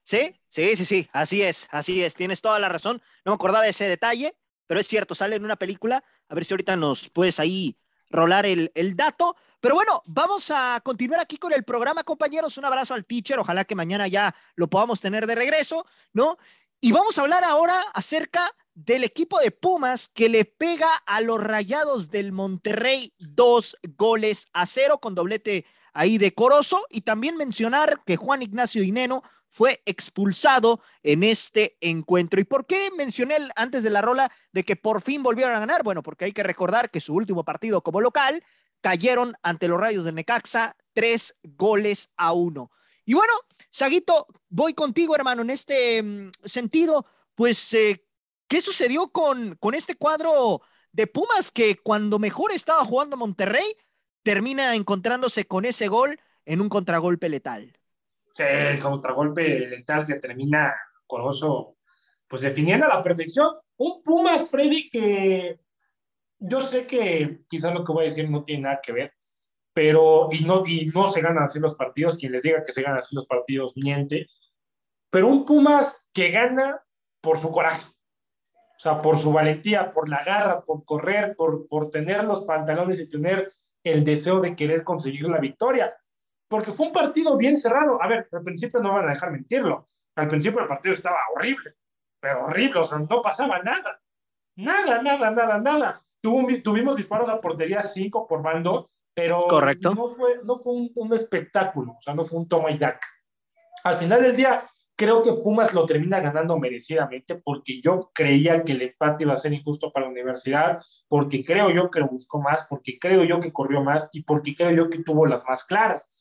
Sí, sí, sí, sí, así es, así es, tienes toda la razón. No me acordaba de ese detalle, pero es cierto, sale en una película. A ver si ahorita nos puedes ahí rolar el, el dato. Pero bueno, vamos a continuar aquí con el programa, compañeros. Un abrazo al teacher, ojalá que mañana ya lo podamos tener de regreso, ¿no? Y vamos a hablar ahora acerca del equipo de Pumas que le pega a los Rayados del Monterrey dos goles a cero con doblete ahí de Corozo y también mencionar que Juan Ignacio Dineno fue expulsado en este encuentro. ¿Y por qué mencioné antes de la rola de que por fin volvieron a ganar? Bueno, porque hay que recordar que su último partido como local cayeron ante los Rayos de Necaxa tres goles a uno. Y bueno, Saguito, voy contigo, hermano, en este mm, sentido, pues, eh, ¿qué sucedió con, con este cuadro de Pumas que cuando mejor estaba jugando Monterrey, termina encontrándose con ese gol en un contragolpe letal? Sí, contragolpe letal que termina Corozo, pues definiendo a la perfección. Un Pumas, Freddy, que yo sé que quizás lo que voy a decir no tiene nada que ver, pero y no, y no se ganan así los partidos, quien les diga que se ganan así los partidos miente, pero un Pumas que gana por su coraje, o sea, por su valentía, por la garra, por correr, por, por tener los pantalones y tener el deseo de querer conseguir la victoria, porque fue un partido bien cerrado. A ver, al principio no van a dejar mentirlo, al principio el partido estaba horrible, pero horrible, o sea, no pasaba nada, nada, nada, nada, nada. tuvimos disparos a portería 5 por bando, pero Correcto. no fue, no fue un, espectáculo, o sea, no fue un toma y daca. Al final del día, creo que Pumas lo termina ganando merecidamente porque yo creía que el empate iba a ser injusto para la universidad, porque creo yo que lo buscó más, porque creo yo que corrió más y porque creo yo que tuvo las más claras.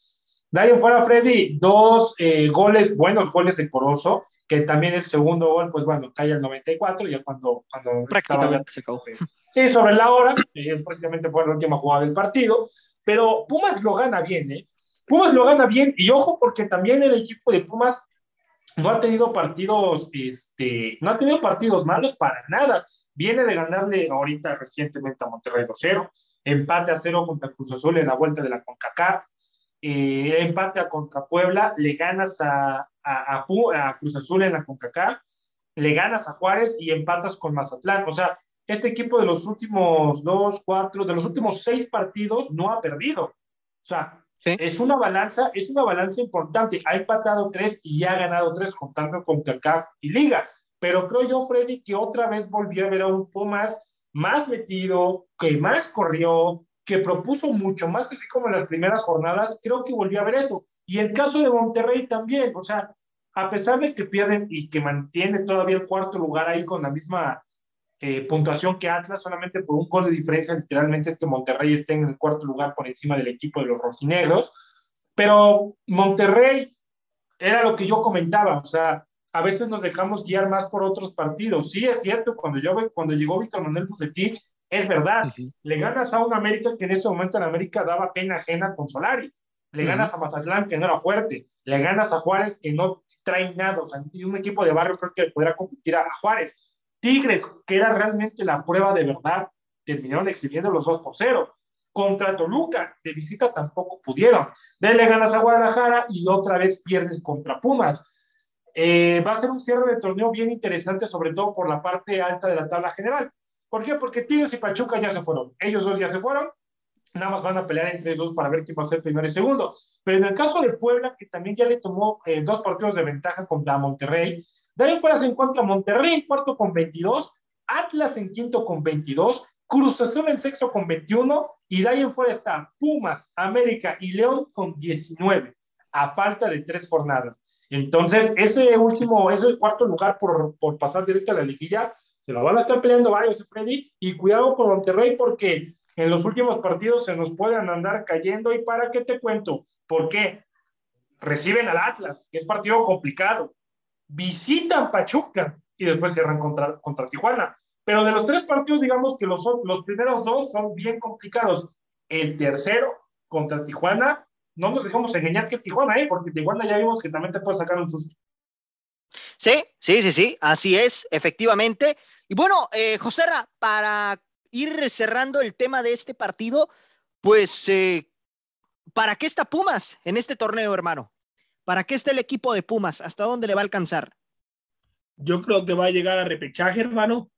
En fuera, Freddy, dos eh, goles, buenos goles de Corozo, que también el segundo gol, pues bueno, cae al 94, ya cuando... cuando Prácticamente se acabó. Sí, sobre la hora, eh, prácticamente fue la última jugada del partido, pero Pumas lo gana bien, ¿eh? Pumas lo gana bien, y ojo, porque también el equipo de Pumas no ha tenido partidos, este, no ha tenido partidos malos para nada. Viene de ganarle ahorita recientemente a Monterrey 2-0, empate a 0 contra Cruz Azul en la vuelta de la CONCACAF, eh, empate a contra Puebla, le ganas a, a, a, Cruz Azul en la CONCACAF, le ganas a Juárez y empatas con Mazatlán. O sea, este equipo de los últimos dos, cuatro, de los últimos seis partidos no ha perdido. O sea, es una balanza, es una balanza importante. Ha empatado tres y ya ha ganado tres, contando con CAF y Liga. Pero creo yo, Freddy, que otra vez volvió a ver a un Pumas más metido, que más corrió, que propuso mucho más, así como en las primeras jornadas. Creo que volvió a ver eso. Y el caso de Monterrey también, o sea, a pesar de que pierden y que mantiene todavía el cuarto lugar ahí con la misma eh, puntuación que Atlas, solamente por un gol de diferencia, literalmente es que Monterrey esté en el cuarto lugar por encima del equipo de los rojinegros, pero Monterrey era lo que yo comentaba, o sea, a veces nos dejamos guiar más por otros partidos. Sí, es cierto, cuando, yo, cuando llegó Víctor Manuel Bucetich, es verdad, le ganas a un América que en ese momento en América daba pena ajena con Solari, le ganas a Mazatlán que no era fuerte, le ganas a Juárez que no trae nada, o sea, y un equipo de barrio creo que podrá competir a Juárez. Tigres, que era realmente la prueba de verdad, terminaron exhibiendo los 2 por 0. Contra Toluca, de visita tampoco pudieron. Dele ganas a Guadalajara y otra vez pierdes contra Pumas. Eh, va a ser un cierre de torneo bien interesante, sobre todo por la parte alta de la tabla general. ¿Por qué? Porque Tigres y Pachuca ya se fueron. Ellos dos ya se fueron. Nada más van a pelear entre ellos para ver quién va a ser primero y segundo. Pero en el caso de Puebla, que también ya le tomó eh, dos partidos de ventaja contra Monterrey, ahí fuera se encuentra Monterrey en cuarto con 22, Atlas en quinto con 22, Cruz Azul en sexto con 21 y de ahí en fuera está Pumas, América y León con 19, a falta de tres jornadas. Entonces, ese último, ese cuarto lugar por, por pasar directo a la liguilla, se lo van a estar peleando varios, Freddy, y cuidado con Monterrey porque en los últimos partidos se nos pueden andar cayendo. ¿Y para qué te cuento? ¿Por qué? Reciben al Atlas, que es partido complicado visitan Pachuca y después cierran contra, contra Tijuana. Pero de los tres partidos, digamos que los, los primeros dos son bien complicados. El tercero contra Tijuana no nos dejamos engañar que es Tijuana, ¿eh? porque Tijuana ya vimos que también te puede sacar un susto. Sí, sí, sí, sí, así es, efectivamente. Y bueno, eh, Joserra, para ir cerrando el tema de este partido, pues, eh, ¿para qué está Pumas en este torneo, hermano? ¿Para qué está el equipo de Pumas? ¿Hasta dónde le va a alcanzar? Yo creo que va a llegar a repechaje, hermano,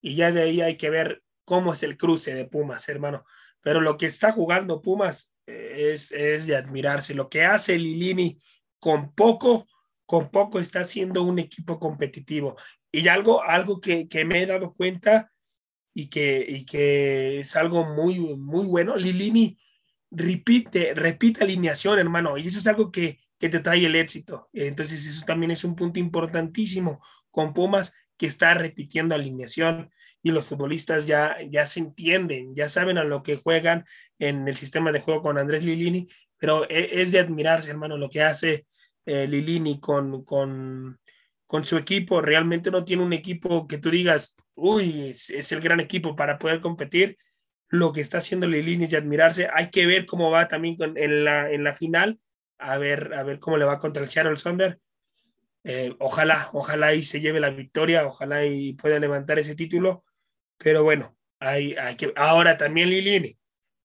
y ya de ahí hay que ver cómo es el cruce de Pumas, hermano. Pero lo que está jugando Pumas eh, es, es de admirarse. Lo que hace Lilini con poco, con poco está siendo un equipo competitivo. Y algo, algo que, que me he dado cuenta y que, y que es algo muy, muy bueno, Lilini repite, repite alineación, hermano, y eso es algo que, que te trae el éxito. Entonces, eso también es un punto importantísimo con Pumas que está repitiendo alineación y los futbolistas ya, ya se entienden, ya saben a lo que juegan en el sistema de juego con Andrés Lilini, pero e, es de admirarse, hermano, lo que hace eh, Lilini con, con, con, su equipo. Realmente no tiene un equipo que tú digas, uy, es, el gran equipo para poder competir. Lo que está haciendo Lilini es de admirarse. Hay que ver cómo va también en, la, en la final, a ver, a ver cómo le va contra el Seattle Sonder. Eh, ojalá, ojalá y se lleve la victoria, ojalá y pueda levantar ese título. Pero bueno, hay, ahora también Lilini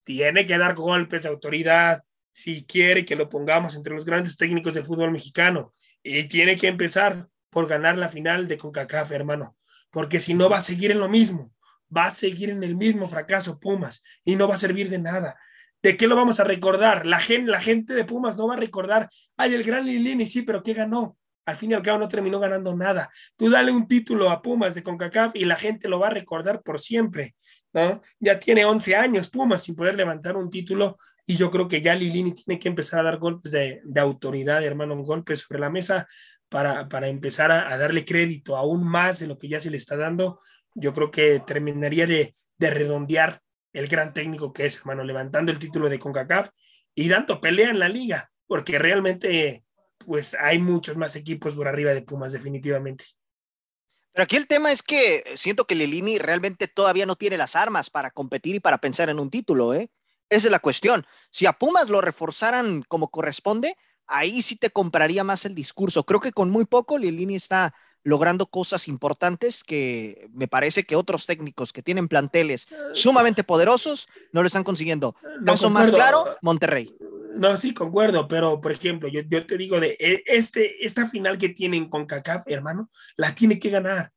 tiene que dar golpes de autoridad si quiere que lo pongamos entre los grandes técnicos del fútbol mexicano. Y tiene que empezar por ganar la final de CONCACAF, hermano, porque si no va a seguir en lo mismo, va a seguir en el mismo fracaso Pumas y no va a servir de nada. ¿De qué lo vamos a recordar? La gente, de Pumas no va a recordar, ay, el gran Lilini, sí, pero ¿qué ganó? Al fin y al cabo no terminó ganando nada. Tú dale un título a Pumas de CONCACAF y la gente lo va a recordar por siempre, ¿no? Ya tiene 11 años Pumas sin poder levantar un título y yo creo que ya Lilini tiene que empezar a dar golpes de, autoridad, hermano, golpes sobre la mesa para, para empezar a, darle crédito aún más de lo que ya se le está dando. Yo creo que terminaría de, de redondear el gran técnico que es, hermano, levantando el título de CONCACAF y dando pelea en la liga, porque realmente pues hay muchos más equipos por arriba de Pumas, definitivamente. Pero aquí el tema es que siento que Lilini realmente todavía no tiene las armas para competir y para pensar en un título, ¿eh? Esa es la cuestión. Si a Pumas lo reforzaran como corresponde, ahí sí te compraría más el discurso. Creo que con muy poco Lilini está logrando cosas importantes que me parece que otros técnicos que tienen planteles sumamente poderosos no lo están consiguiendo. Caso más claro, Monterrey. No, sí, concuerdo, pero por ejemplo, yo, yo te digo de e, este, esta final que tienen con CACAF, hermano, la tiene que ganar,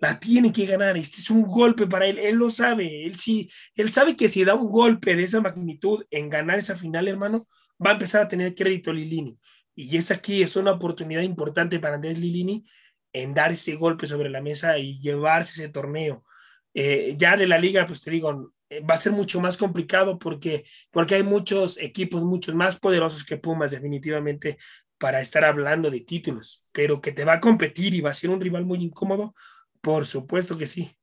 la tiene que ganar. Este es un golpe para él, él lo sabe, él sí, él sabe que si da un golpe de esa magnitud en ganar esa final, hermano, va a empezar a tener crédito Lilini. Y es aquí, es una oportunidad importante para Andrés Lilini en dar ese golpe sobre la mesa y llevarse ese torneo. Eh, ya de la liga, pues te digo, eh, va a ser mucho más complicado porque, porque hay muchos equipos, muchos más poderosos que Pumas, definitivamente, para estar hablando de títulos, pero que te va a competir y va a ser un rival muy incómodo, por supuesto que sí.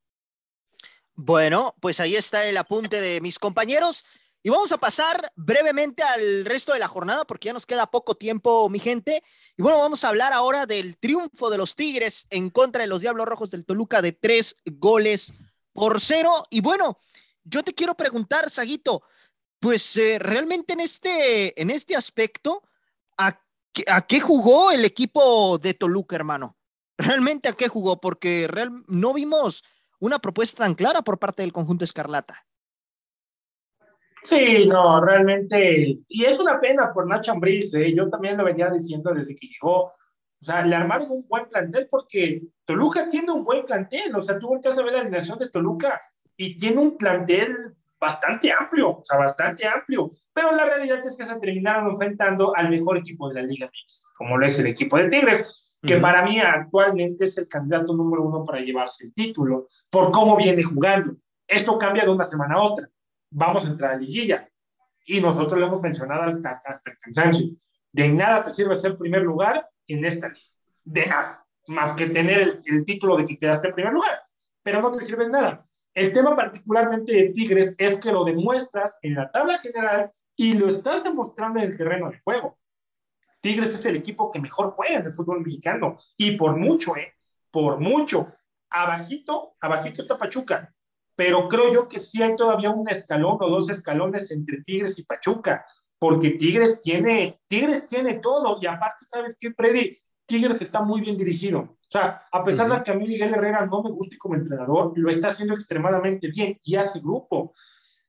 Bueno, pues ahí está el apunte de mis compañeros. Y vamos a pasar brevemente al resto de la jornada porque ya nos queda poco tiempo, mi gente. Y bueno, vamos a hablar ahora del triunfo de los Tigres en contra de los Diablos Rojos del Toluca de tres goles por cero. Y bueno, yo te quiero preguntar, Saguito, pues eh, realmente en este, en este aspecto, ¿a, ¿a, qué jugó el equipo de Toluca, hermano? ¿Realmente a qué jugó? Porque real, no vimos una propuesta tan clara por parte del conjunto Escarlata. Sí, no, realmente, y es una pena por Nacho Ambriz, ¿eh? yo también lo venía diciendo desde que llegó, o sea, le armaron un buen plantel porque Toluca tiene un buen plantel, o sea, tú volteas a ver la alineación de Toluca y tiene un plantel bastante amplio, o sea, bastante amplio, pero la realidad es que se terminaron enfrentando al mejor equipo de la Liga Mix, como lo es el equipo de Tigres, que para mí actualmente es el candidato número uno para llevarse el título, por cómo viene jugando. Esto cambia de una semana a otra. Vamos a entrar a liguilla. Y nosotros lo hemos mencionado hasta, el cansancio. De nada te sirve ser primer lugar en esta liga. De nada. Más que tener el, título de que quedaste primer lugar. Pero no te sirve de nada. El tema particularmente de Tigres es que lo demuestras en la tabla general y lo estás demostrando en el terreno de juego. Tigres es el equipo que mejor juega en el fútbol mexicano y por mucho, ¿eh? Por mucho. Abajito, abajito está Pachuca, pero creo yo que sí hay todavía un escalón o dos escalones entre Tigres y Pachuca. porque Tigres tiene, Tigres tiene todo, y aparte, ¿sabes qué, Freddy? Tigres está muy bien dirigido. O sea, a pesar de que a mí Miguel Herrera no me guste como entrenador, lo está haciendo extremadamente bien y hace grupo.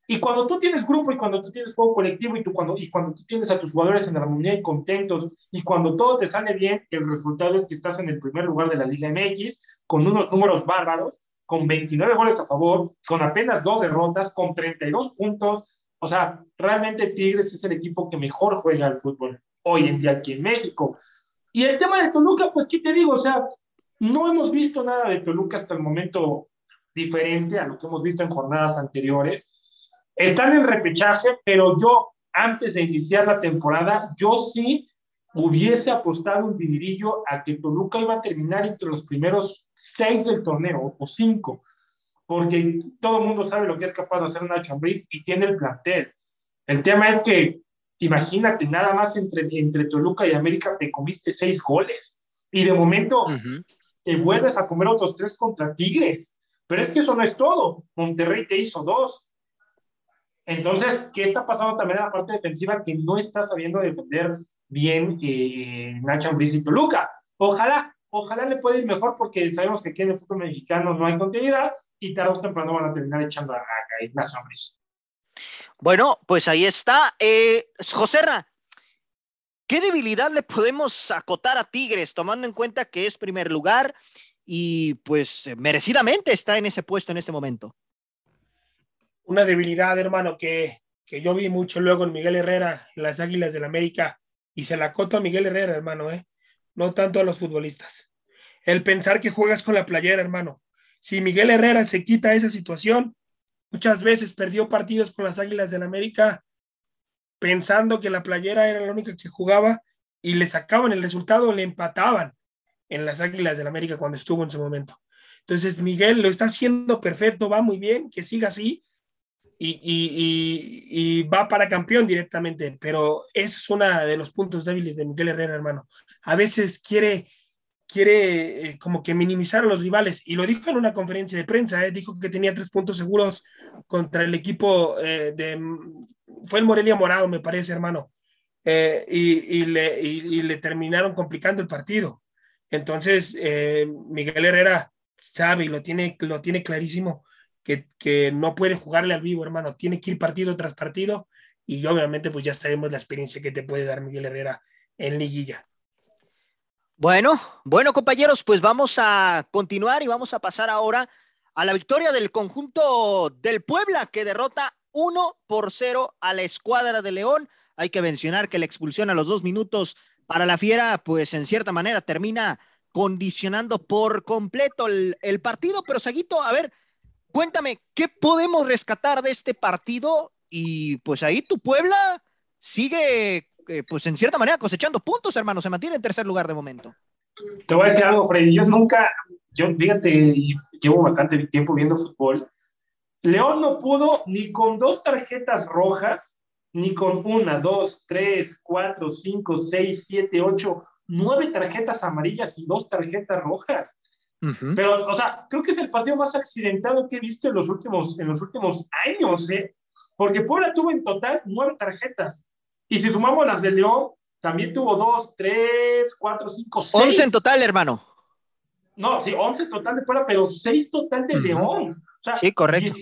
Y cuando tú tienes grupo y cuando tú tienes juego colectivo y, tú cuando, y cuando tú tienes a tus jugadores en armonía y contentos y cuando todo te sale bien, el resultado es que estás en el primer lugar de la Liga MX con unos números bárbaros, con 29 goles a favor, con apenas dos derrotas, con 32 puntos. O sea, realmente Tigres es el equipo que mejor juega al fútbol hoy en día aquí en México. Y el tema de Toluca, pues, ¿qué te digo? O sea, no hemos visto nada de Toluca hasta el momento diferente a lo que hemos visto en jornadas anteriores. Están en repechaje, pero yo, antes de iniciar la temporada, yo sí hubiese apostado un dinerillo a que Toluca iba a terminar entre los primeros seis del torneo o cinco, porque todo el mundo sabe lo que es capaz de hacer Nacho Ambriz y tiene el plantel. El tema es que, imagínate, nada más entre, entre Toluca y América te comiste seis goles y de momento te vuelves a comer otros tres contra Tigres. Pero es que eso no es todo. Monterrey te hizo dos. Entonces, ¿qué está pasando también en la parte defensiva que no está sabiendo defender bien eh, Nacho Ambriz y Toluca? Ojalá, ojalá le pueda ir mejor porque sabemos que aquí en el fútbol mexicano no hay continuidad y tarde o temprano van a terminar echando a, a Ignacio Ambriz. Bueno, pues ahí está. Eh, Joserra, ¿qué debilidad le podemos acotar a Tigres tomando en cuenta que es primer lugar y pues merecidamente está en ese puesto en este momento? Una debilidad, hermano, que, que yo vi mucho luego en Miguel Herrera, en las Águilas del América, y se la coto a Miguel Herrera, hermano, ¿eh? no tanto a los futbolistas. El pensar que juegas con la playera, hermano. Si Miguel Herrera se quita esa situación, muchas veces perdió partidos con las Águilas del América pensando que la playera era la única que jugaba y le sacaban el resultado, le empataban en las Águilas del América cuando estuvo en su momento. Entonces, Miguel lo está haciendo perfecto, va muy bien, que siga así, y, va para campeón directamente, pero ese es uno de los puntos débiles de Miguel Herrera, hermano. A veces quiere, quiere eh, como que minimizar a los rivales, y lo dijo en una conferencia de prensa, eh, dijo que tenía tres puntos seguros contra el equipo eh, de, fue el Morelia Morado, me parece, hermano, y, le, y, le, terminaron complicando el partido. Entonces, Miguel Herrera sabe y lo tiene, lo tiene clarísimo que, no puede jugarle al vivo, hermano. Tiene que ir partido tras partido y obviamente pues ya sabemos la experiencia que te puede dar Miguel Herrera en liguilla. Bueno, bueno compañeros, pues vamos a continuar y vamos a pasar ahora a la victoria del conjunto del Puebla que derrota 1 por 0 a la escuadra de León. Hay que mencionar que la expulsión a los dos minutos para la Fiera, pues en cierta manera termina condicionando por completo el, partido. Pero Saguito, a ver, Cuéntame, ¿qué podemos rescatar de este partido? Y pues ahí tu Puebla sigue, eh, pues en cierta manera, cosechando puntos, hermano. Se mantiene en tercer lugar de momento. Te voy a decir algo, Freddy. Yo nunca, yo fíjate, llevo bastante tiempo viendo fútbol. León no pudo ni con dos tarjetas rojas, ni con una, dos, tres, cuatro, cinco, seis, siete, ocho, nueve tarjetas amarillas y dos tarjetas rojas. Pero, o sea, creo que es el partido más accidentado que he visto en los últimos, en los últimos años, ¿eh? Porque Puebla tuvo en total nueve tarjetas. Y si sumamos las de León, también tuvo dos, tres, cuatro, cinco, seis. Once en total, hermano. No, sí, once total de Puebla, pero seis total de León. O sea, sí, correcto.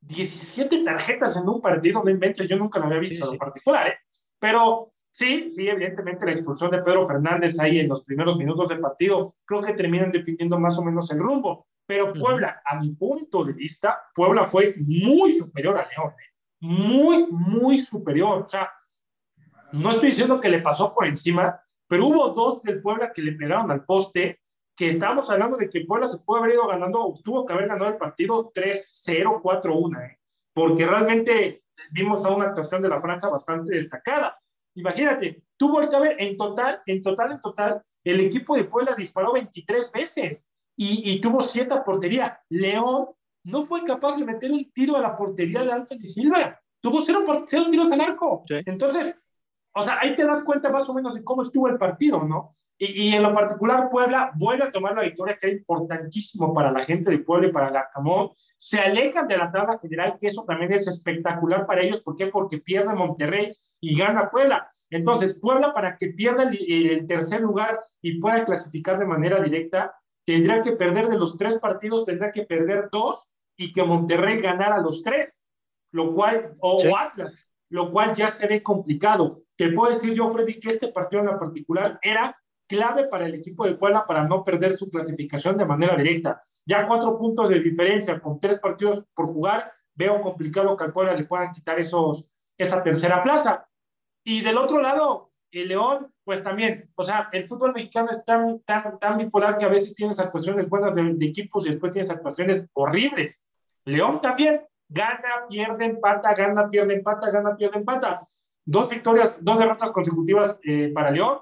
17 tarjetas en un partido, no inventes, yo nunca lo había visto en particular, ¿eh? Pero Sí, sí, evidentemente la expulsión de Pedro Fernández ahí en los primeros minutos del partido, creo que terminan definiendo más o menos el rumbo. Pero Puebla, a mi punto de vista, Puebla fue muy superior a León. ¿eh? Muy, muy superior. O sea, no estoy diciendo que le pasó por encima, pero hubo dos del Puebla que le pegaron al poste, que estábamos hablando de que Puebla se puede haber ido ganando, tuvo que haber ganado el partido 3-0, 4-1, ¿eh? porque realmente vimos a una actuación de la franja bastante destacada. Imagínate, tú vuelta a ver, en total, en total, en total, el equipo de Puebla disparó 23 veces y, tuvo siete portería. León no fue capaz de meter un tiro a la portería de Anthony Silva. Tuvo cero, cero tiros al arco. Entonces, o sea, ahí te das cuenta más o menos de cómo estuvo el partido, ¿no? Y, en lo particular, Puebla vuelve a tomar la victoria, que es importantísimo para la gente de Puebla y para el Arcamón. Se alejan de la tabla general, que eso también es espectacular para ellos. ¿Por qué? Porque pierde Monterrey y gana Puebla. Entonces, Puebla, para que pierda el, tercer lugar y pueda clasificar de manera directa, tendrá que perder de los tres partidos, tendrá que perder dos y que Monterrey ganara los tres, lo cual, o Atlas, lo cual ya se ve complicado. Te puedo decir yo, Freddy, que este partido en particular era clave para el equipo de Puebla para no perder su clasificación de manera directa. Ya cuatro puntos de diferencia con tres partidos por jugar, veo complicado que al Puebla le puedan quitar esos, esa tercera plaza. Y del otro lado, el León, pues también, o sea, el fútbol mexicano es tan, tan, tan bipolar que a veces tienes actuaciones buenas de, equipos y después tienes actuaciones horribles. León también gana, pierde, empata, gana, pierde, empata, gana, pierde, empata. Dos victorias, dos derrotas consecutivas eh, para León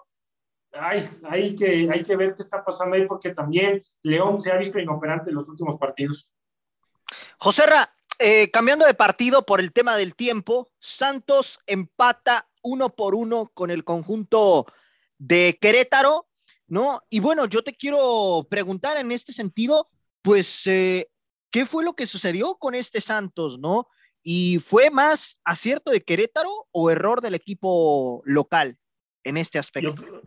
hay, hay, que, hay que ver qué está pasando ahí porque también León se ha visto inoperante en los últimos partidos. José Ra, eh, cambiando de partido por el tema del tiempo, Santos empata uno por uno con el conjunto de Querétaro, ¿no? Y bueno, yo te quiero preguntar en este sentido, pues, eh, ¿qué fue lo que sucedió con este Santos, ¿no? ¿Y fue más acierto de Querétaro o error del equipo local en este aspecto? yo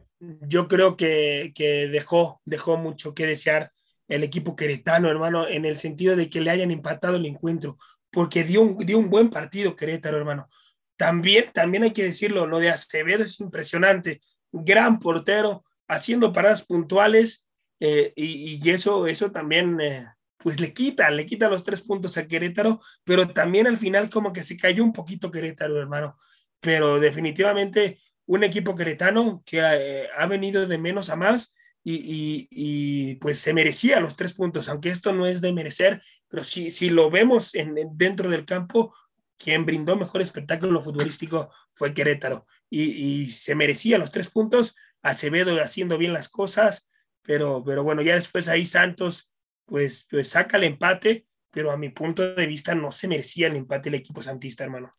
creo que, dejó, dejó mucho que desear el equipo queretano, hermano, en el sentido de que le hayan empatado el encuentro, porque dio un, dio un buen partido Querétaro, hermano. También, también hay que decirlo, lo de Acevedo es impresionante, gran portero, haciendo paradas puntuales, eh, y, eso, eso también, eh, pues le quita, le quita los tres puntos a Querétaro, pero también al final como que se cayó un poquito Querétaro, hermano. Pero definitivamente un equipo queretano que eh, ha, venido de menos a más y, pues se merecía los tres puntos, aunque esto no es de merecer, pero si, lo vemos en, dentro del campo, quien brindó mejor espectáculo futbolístico fue Querétaro y, se merecía los tres puntos, Acevedo haciendo bien las cosas, pero, pero bueno, ya después ahí Santos pues, pues saca el empate, pero a mi punto de vista no se merecía el empate el equipo santista, hermano.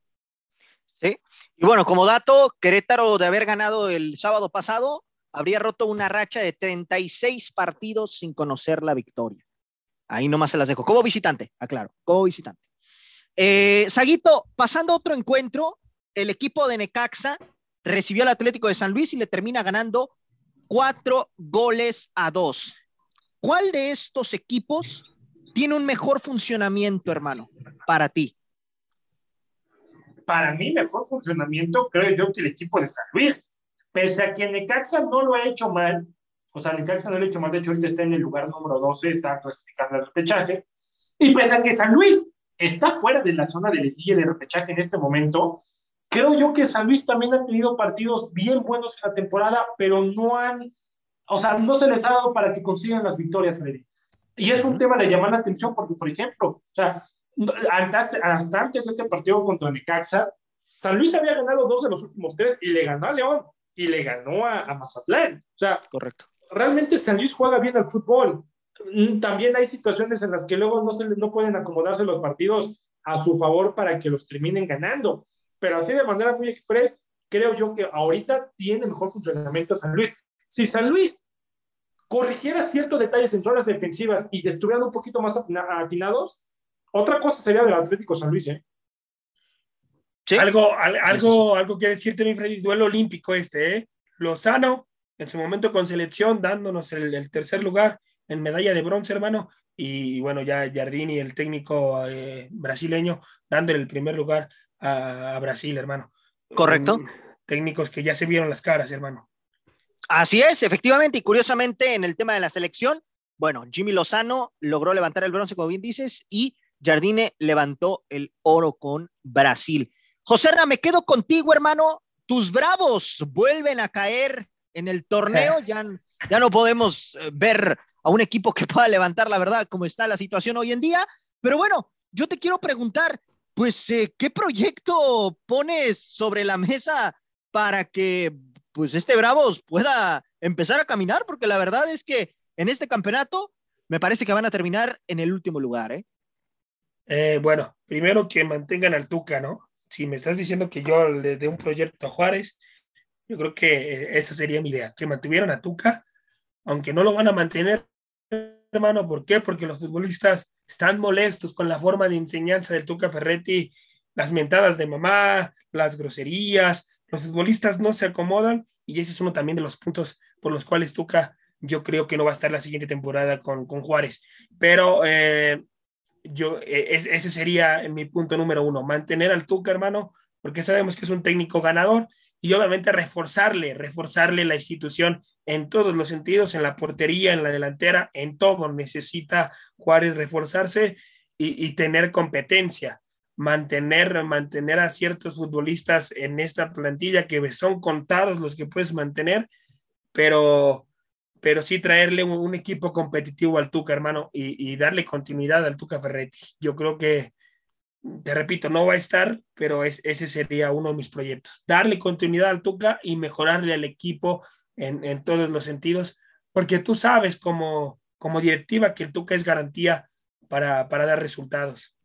Y bueno, como dato, Querétaro de haber ganado el sábado pasado, habría roto una racha de 36 partidos sin conocer la victoria. Ahí nomás se las dejo. Como visitante, aclaro, como visitante. Eh, Saguito, pasando a otro encuentro, el equipo de Necaxa recibió al Atlético de San Luis y le termina ganando cuatro goles a dos. ¿Cuál de estos equipos tiene un mejor funcionamiento, hermano, para ti? Para mí mejor funcionamiento creo yo que el equipo de San Luis. Pese a que Necaxa no lo ha hecho mal, o sea, Necaxa no lo ha hecho mal, de hecho ahorita está en el lugar número 12, está clasificando el repechaje, y pese a que San Luis está fuera de la zona de liguilla de repechaje en este momento, creo yo que San Luis también ha tenido partidos bien buenos en la temporada, pero no han, o sea, no se les ha dado para que consigan las victorias, Freddy. Y es un tema de llamar la atención porque, por ejemplo, o sea, hasta antes de este partido contra Necaxa, San Luis había ganado dos de los últimos tres y le ganó a León y le ganó a, Mazatlán. O sea, correcto. Realmente San Luis juega bien al fútbol. Mm, también hay situaciones en las que luego no, se, no pueden acomodarse los partidos a su favor para que los terminen ganando. Pero así de manera muy express, creo yo que ahorita tiene mejor funcionamiento San Luis. Si San Luis corrigiera ciertos detalles en zonas defensivas y estuvieran un poquito más atinados, otra cosa sería del Atlético San Luis, ¿eh? Algo, algo, algo que decirte, mi Freddy, duelo olímpico este, ¿eh? Lozano, en su momento con selección, dándonos el, tercer lugar en medalla de bronce, hermano, y bueno, ya Jardini, el técnico eh, brasileño, dándole el primer lugar a, Brasil, hermano. Correcto. Técnicos que ya se vieron las caras, hermano. Así es, efectivamente, y curiosamente en el tema de la selección, bueno, Jimmy Lozano logró levantar el bronce, como bien dices, y Jardine levantó el oro con Brasil. José me quedo contigo, hermano. Tus bravos vuelven a caer en el torneo. Ya, ya no podemos eh, ver a un equipo que pueda levantar la verdad como está la situación hoy en día. Pero bueno, yo te quiero preguntar, pues, eh, ¿qué proyecto pones sobre la mesa para que, pues, este Bravos pueda empezar a caminar? Porque la verdad es que en este campeonato me parece que van a terminar en el último lugar, ¿eh? Eh, bueno, primero que mantengan al Tuca, ¿no? Si me estás diciendo que yo le dé un proyecto a Juárez, Yo creo que eh, esa sería mi idea, que mantuvieran a Tuca, aunque no lo van a mantener, hermano. ¿Por qué? Porque los futbolistas están molestos con la forma de enseñanza del Tuca Ferretti, las mentadas de mamá, las groserías. Los futbolistas no se acomodan y ese es uno también de los puntos por los cuales Tuca yo creo que no va a estar la siguiente temporada con, con Juárez. Pero eh, yo, e, ese sería mi punto número uno, mantener al Tuca, hermano, porque sabemos que es un técnico ganador y obviamente reforzarle, reforzarle la institución en todos los sentidos, en la portería, en la delantera, en todo. Necesita Juárez reforzarse y, y tener competencia, mantener, mantener a ciertos futbolistas en esta plantilla que son contados los que puedes mantener, pero pero sí traerle un, equipo competitivo al Tuca, hermano, y, darle continuidad al Tuca Ferretti. Yo creo que, te repito, no va a estar, pero ese sería uno de mis proyectos. Darle continuidad al Tuca y mejorarle al equipo en, todos los sentidos, porque tú sabes como, como directiva que el Tuca es garantía para, para dar resultados.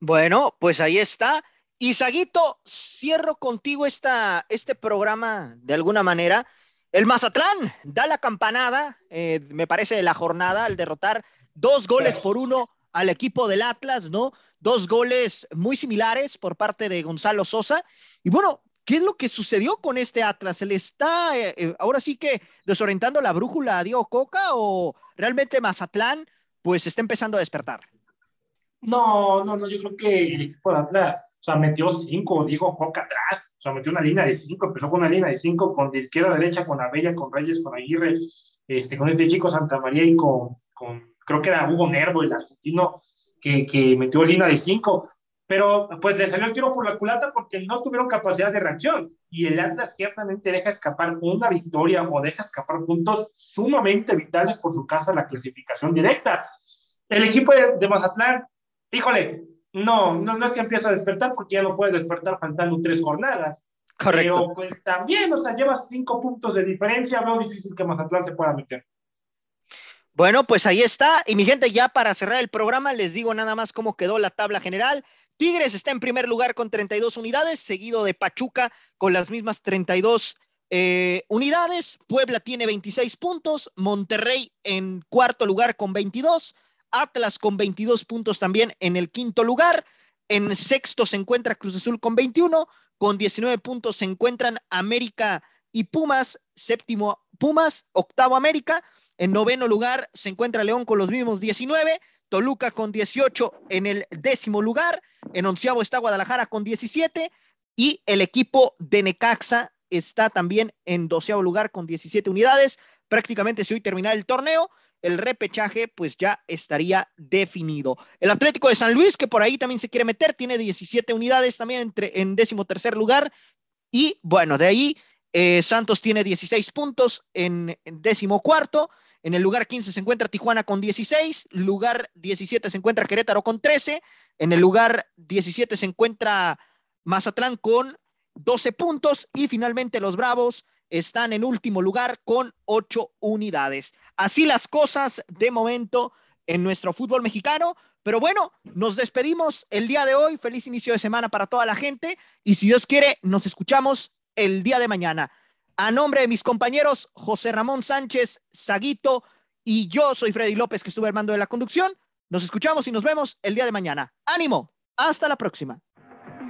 Bueno, pues ahí está. Y Saguito, cierro contigo esta, este programa de alguna manera el Mazatlán da la campanada, eh, me parece, de la jornada al derrotar dos goles por uno al equipo del Atlas, ¿no? Dos goles muy similares por parte de Gonzalo Sosa. Y bueno, ¿qué es lo que sucedió con este Atlas? ¿Se le está eh, eh, ahora sí que desorientando la brújula a Diego Coca o realmente Mazatlán pues está empezando a despertar? No, no, no, yo creo que el equipo de Atlas o sea, metió cinco, Diego Coca atrás, o sea, metió una línea de cinco, empezó con una línea de cinco, con de izquierda a derecha, con Abella, con Reyes, con Aguirre, este, con este chico Santa María y con, creo que era Hugo Nervo, el argentino, que, que metió línea de cinco, pero pues le salió el tiro por la culata porque no tuvieron capacidad de reacción. Y el Atlas ciertamente deja escapar una victoria o deja escapar puntos sumamente vitales por su casa la clasificación directa. El equipo de Mazatlán, híjole, no, no, no es que empiece a despertar porque ya no puede despertar faltando tres jornadas. Correcto. Pero pues, también, o sea, lleva cinco puntos de diferencia, veo difícil que Mazatlán se pueda meter. Bueno, pues ahí está. Y mi gente, ya para cerrar el programa, les digo nada más cómo quedó la tabla general. Tigres está en primer lugar con 32 unidades, seguido de Pachuca con las mismas 32 eh, unidades. Puebla tiene 26 puntos, Monterrey en cuarto lugar con 22, Atlas con 22 puntos también en el quinto lugar. En sexto se encuentra Cruz Azul con 21, con 19 puntos se encuentran América y Pumas, séptimo Pumas, octavo América, en noveno lugar se encuentra León con los mismos 19, Toluca con 18 en el décimo lugar, en onceavo está Guadalajara con 17 y el equipo de Necaxa está también en doceavo lugar con 17 unidades. Prácticamente si hoy termina el torneo, el repechaje pues ya estaría definido. El Atlético de San Luis, que por ahí también se quiere meter, tiene 17 unidades también entre, en décimo tercer lugar. Y bueno, de ahí eh, Santos tiene 16 puntos en, en, décimo cuarto. En el lugar 15 se encuentra Tijuana con 16. Lugar 17 se encuentra Querétaro con 13. En el lugar 17 se encuentra Mazatlán con 12 puntos. Y finalmente los Bravos están en último lugar con ocho unidades. Así las cosas de momento en nuestro fútbol mexicano. Pero bueno, nos despedimos el día de hoy. Feliz inicio de semana para toda la gente. Y si Dios quiere, nos escuchamos el día de mañana. A nombre de mis compañeros José Ramón Sánchez, Saguito y yo soy Freddy López, que estuve al mando de la conducción. Nos escuchamos y nos vemos el día de mañana. Ánimo. Hasta la próxima.